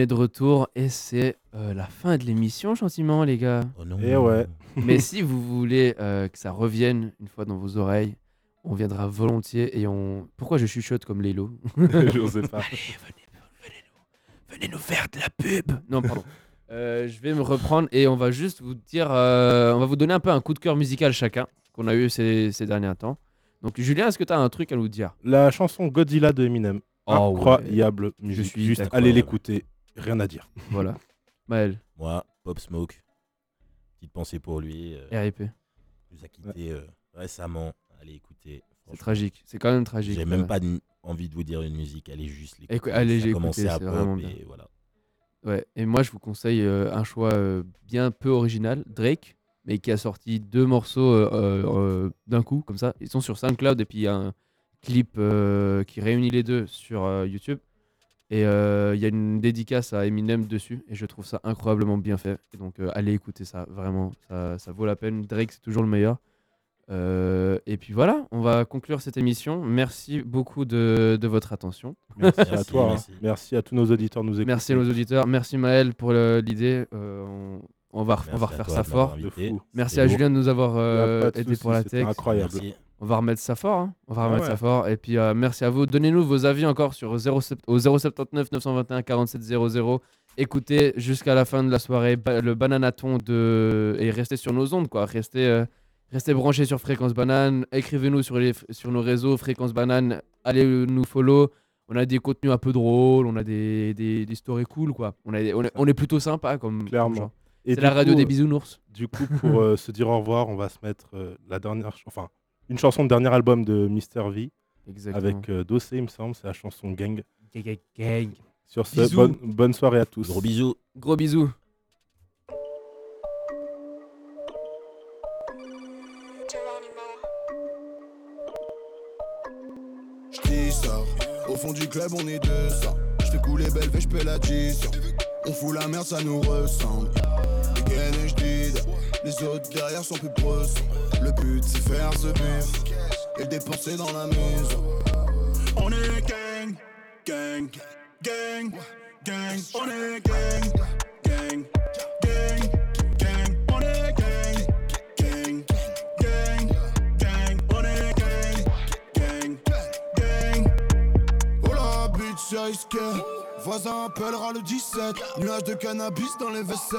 Est de retour et c'est euh, la fin de l'émission, gentiment, les gars. Oh non. Et ouais. *laughs* Mais si vous voulez euh, que ça revienne une fois dans vos oreilles, on viendra volontiers et on. Pourquoi je chuchote comme Lélo? *laughs* Je sais pas. Allez, venez, venez nous, venez nous faire de la pub. Non, pardon. Euh, je vais me reprendre et on va juste vous dire, euh, on va vous donner un peu un coup de cœur musical chacun qu'on a eu ces, ces derniers temps. Donc Julien, est-ce que tu as un truc à nous dire? La chanson Godzilla de Eminem. Oh, Incroyable Je musique. suis Juste allez l'écouter. Rien à dire. *laughs* Voilà. Maël, Moi, Pop Smoke. Petite pensée pour lui. euh, RIP. il nous a quitté euh, récemment. Allez écouter. C'est tragique. C'est quand même tragique. J'ai même pas envie de vous dire une musique. Allez juste l'écouter. Écou- allez, j'ai commencé à pop vraiment et bien. voilà. Ouais, et moi je vous conseille euh, un choix euh, bien peu original, Drake, mais qui a sorti deux morceaux euh, euh, euh, d'un coup, comme ça. Ils sont sur SoundCloud et puis il y a un clip euh, qui réunit les deux sur euh, YouTube. Et euh, il y a une dédicace à Eminem dessus, et je trouve ça incroyablement bien fait. Et donc, euh, allez écouter ça, vraiment, ça, ça vaut la peine. Drake, c'est toujours le meilleur. Euh, et puis voilà, on va conclure cette émission. Merci beaucoup de, de votre attention. Merci, à toi. hein. Merci. à tous nos auditeurs de nous écouter. Merci à nos auditeurs. Merci Maël pour l'idée. Euh, on, on va, on va refaire ça fort. Merci à. Julien de nous avoir euh, aidé pour la texte. incroyable. Merci. On va remettre ça fort. hein. On va Ah remettre ouais. ça fort. Et puis euh, merci à vous. Donnez-nous vos avis encore sur 0, au 079 921 47 00. Écoutez jusqu'à la fin de la soirée ba- le bananaton de et restez sur nos ondes quoi. Restez euh, restez branchés sur Fréquence Banane. Écrivez-nous sur les sur nos réseaux Fréquence Banane. Allez euh, nous follow. On a des contenus un peu drôles. On a des, des, des stories cool quoi. On, a, on, est, on est plutôt sympa comme, comme Clairement. genre. Et C'est la radio coup, des bisounours. Du coup, pour euh, se dire au revoir, on va se mettre euh, la dernière, enfin, une chanson de dernier album de Mr V Exactement. avec euh, Dossé, il me semble, c'est la chanson Gang. Gang, gang. Sur ce, Bisous. bonne, bonne soirée à tous. Gros bisous. Gros bisous. Au fond du club on est deux ça. J'fais couler belle je paie l'addition. On fout la merde, ça nous ressemble. Les autres derrière sont plus bressons. Le but c'est faire ce bif et dépenser dans la maison. On est gang, gang, gang, gang. On est gang, gang, gang, gang. On est gang, gang, gang, gang. On est gang, gang. Oh la bitch, c'est risqué. Voisin appellera le 17. Nuage de cannabis dans les WC.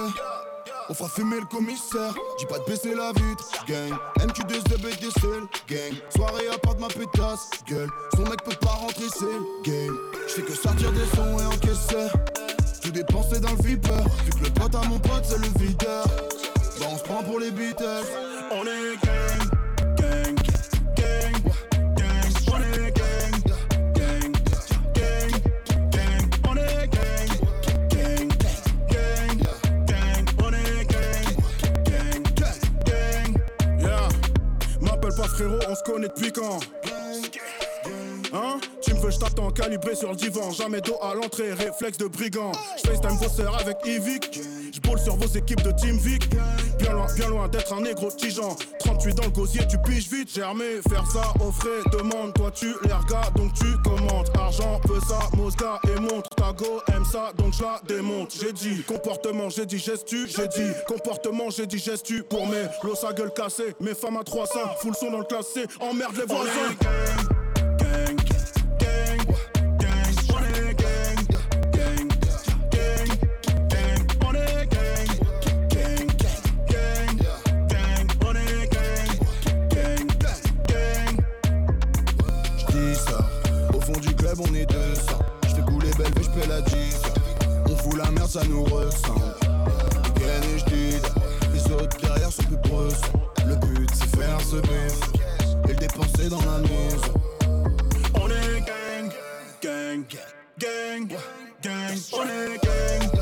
On fera fumer le commissaire. Dis pas de baisser la vitre, gang. MQ2 des seuls, gang. Soirée à part de ma pétasse, gueule. Son mec peut pas rentrer, c'est game. J'fais que sortir des sons et encaisser. Tout dépenser dans le vipeur. Vu que le pote à mon pote, c'est le videur. Bah, on se prend pour les Beatles. On est gang, frérot, on se connaît depuis quand? Hein? Tu me veux, je t'attends calibré sur le divan. Jamais dos à l'entrée, réflexe de brigand. Je FaceTime vos sœurs avec Evic. Sur vos équipes de Team Vic. Bien loin, bien loin d'être un négro tigeant. 38 dans le gosier, tu piges vite. Germé, faire ça au. Demande, toi tu les regardes, donc tu commandes. Argent, peu ça, Mosca et montre. Ta go aime ça, donc je la démonte. J'ai dit comportement, j'ai dit gestu. J'ai dit comportement, j'ai dit gestu. Pour mes lots à gueule cassée. Mes femmes à 300, full son dans le classé. Emmerde les voisins. ça nous ressemble. Gain et j'dide, les autres derrière sont plus bressons. Le but c'est faire ce bif et le dépenser dans la maison. On est gang, gang, gang, gang. On est gang.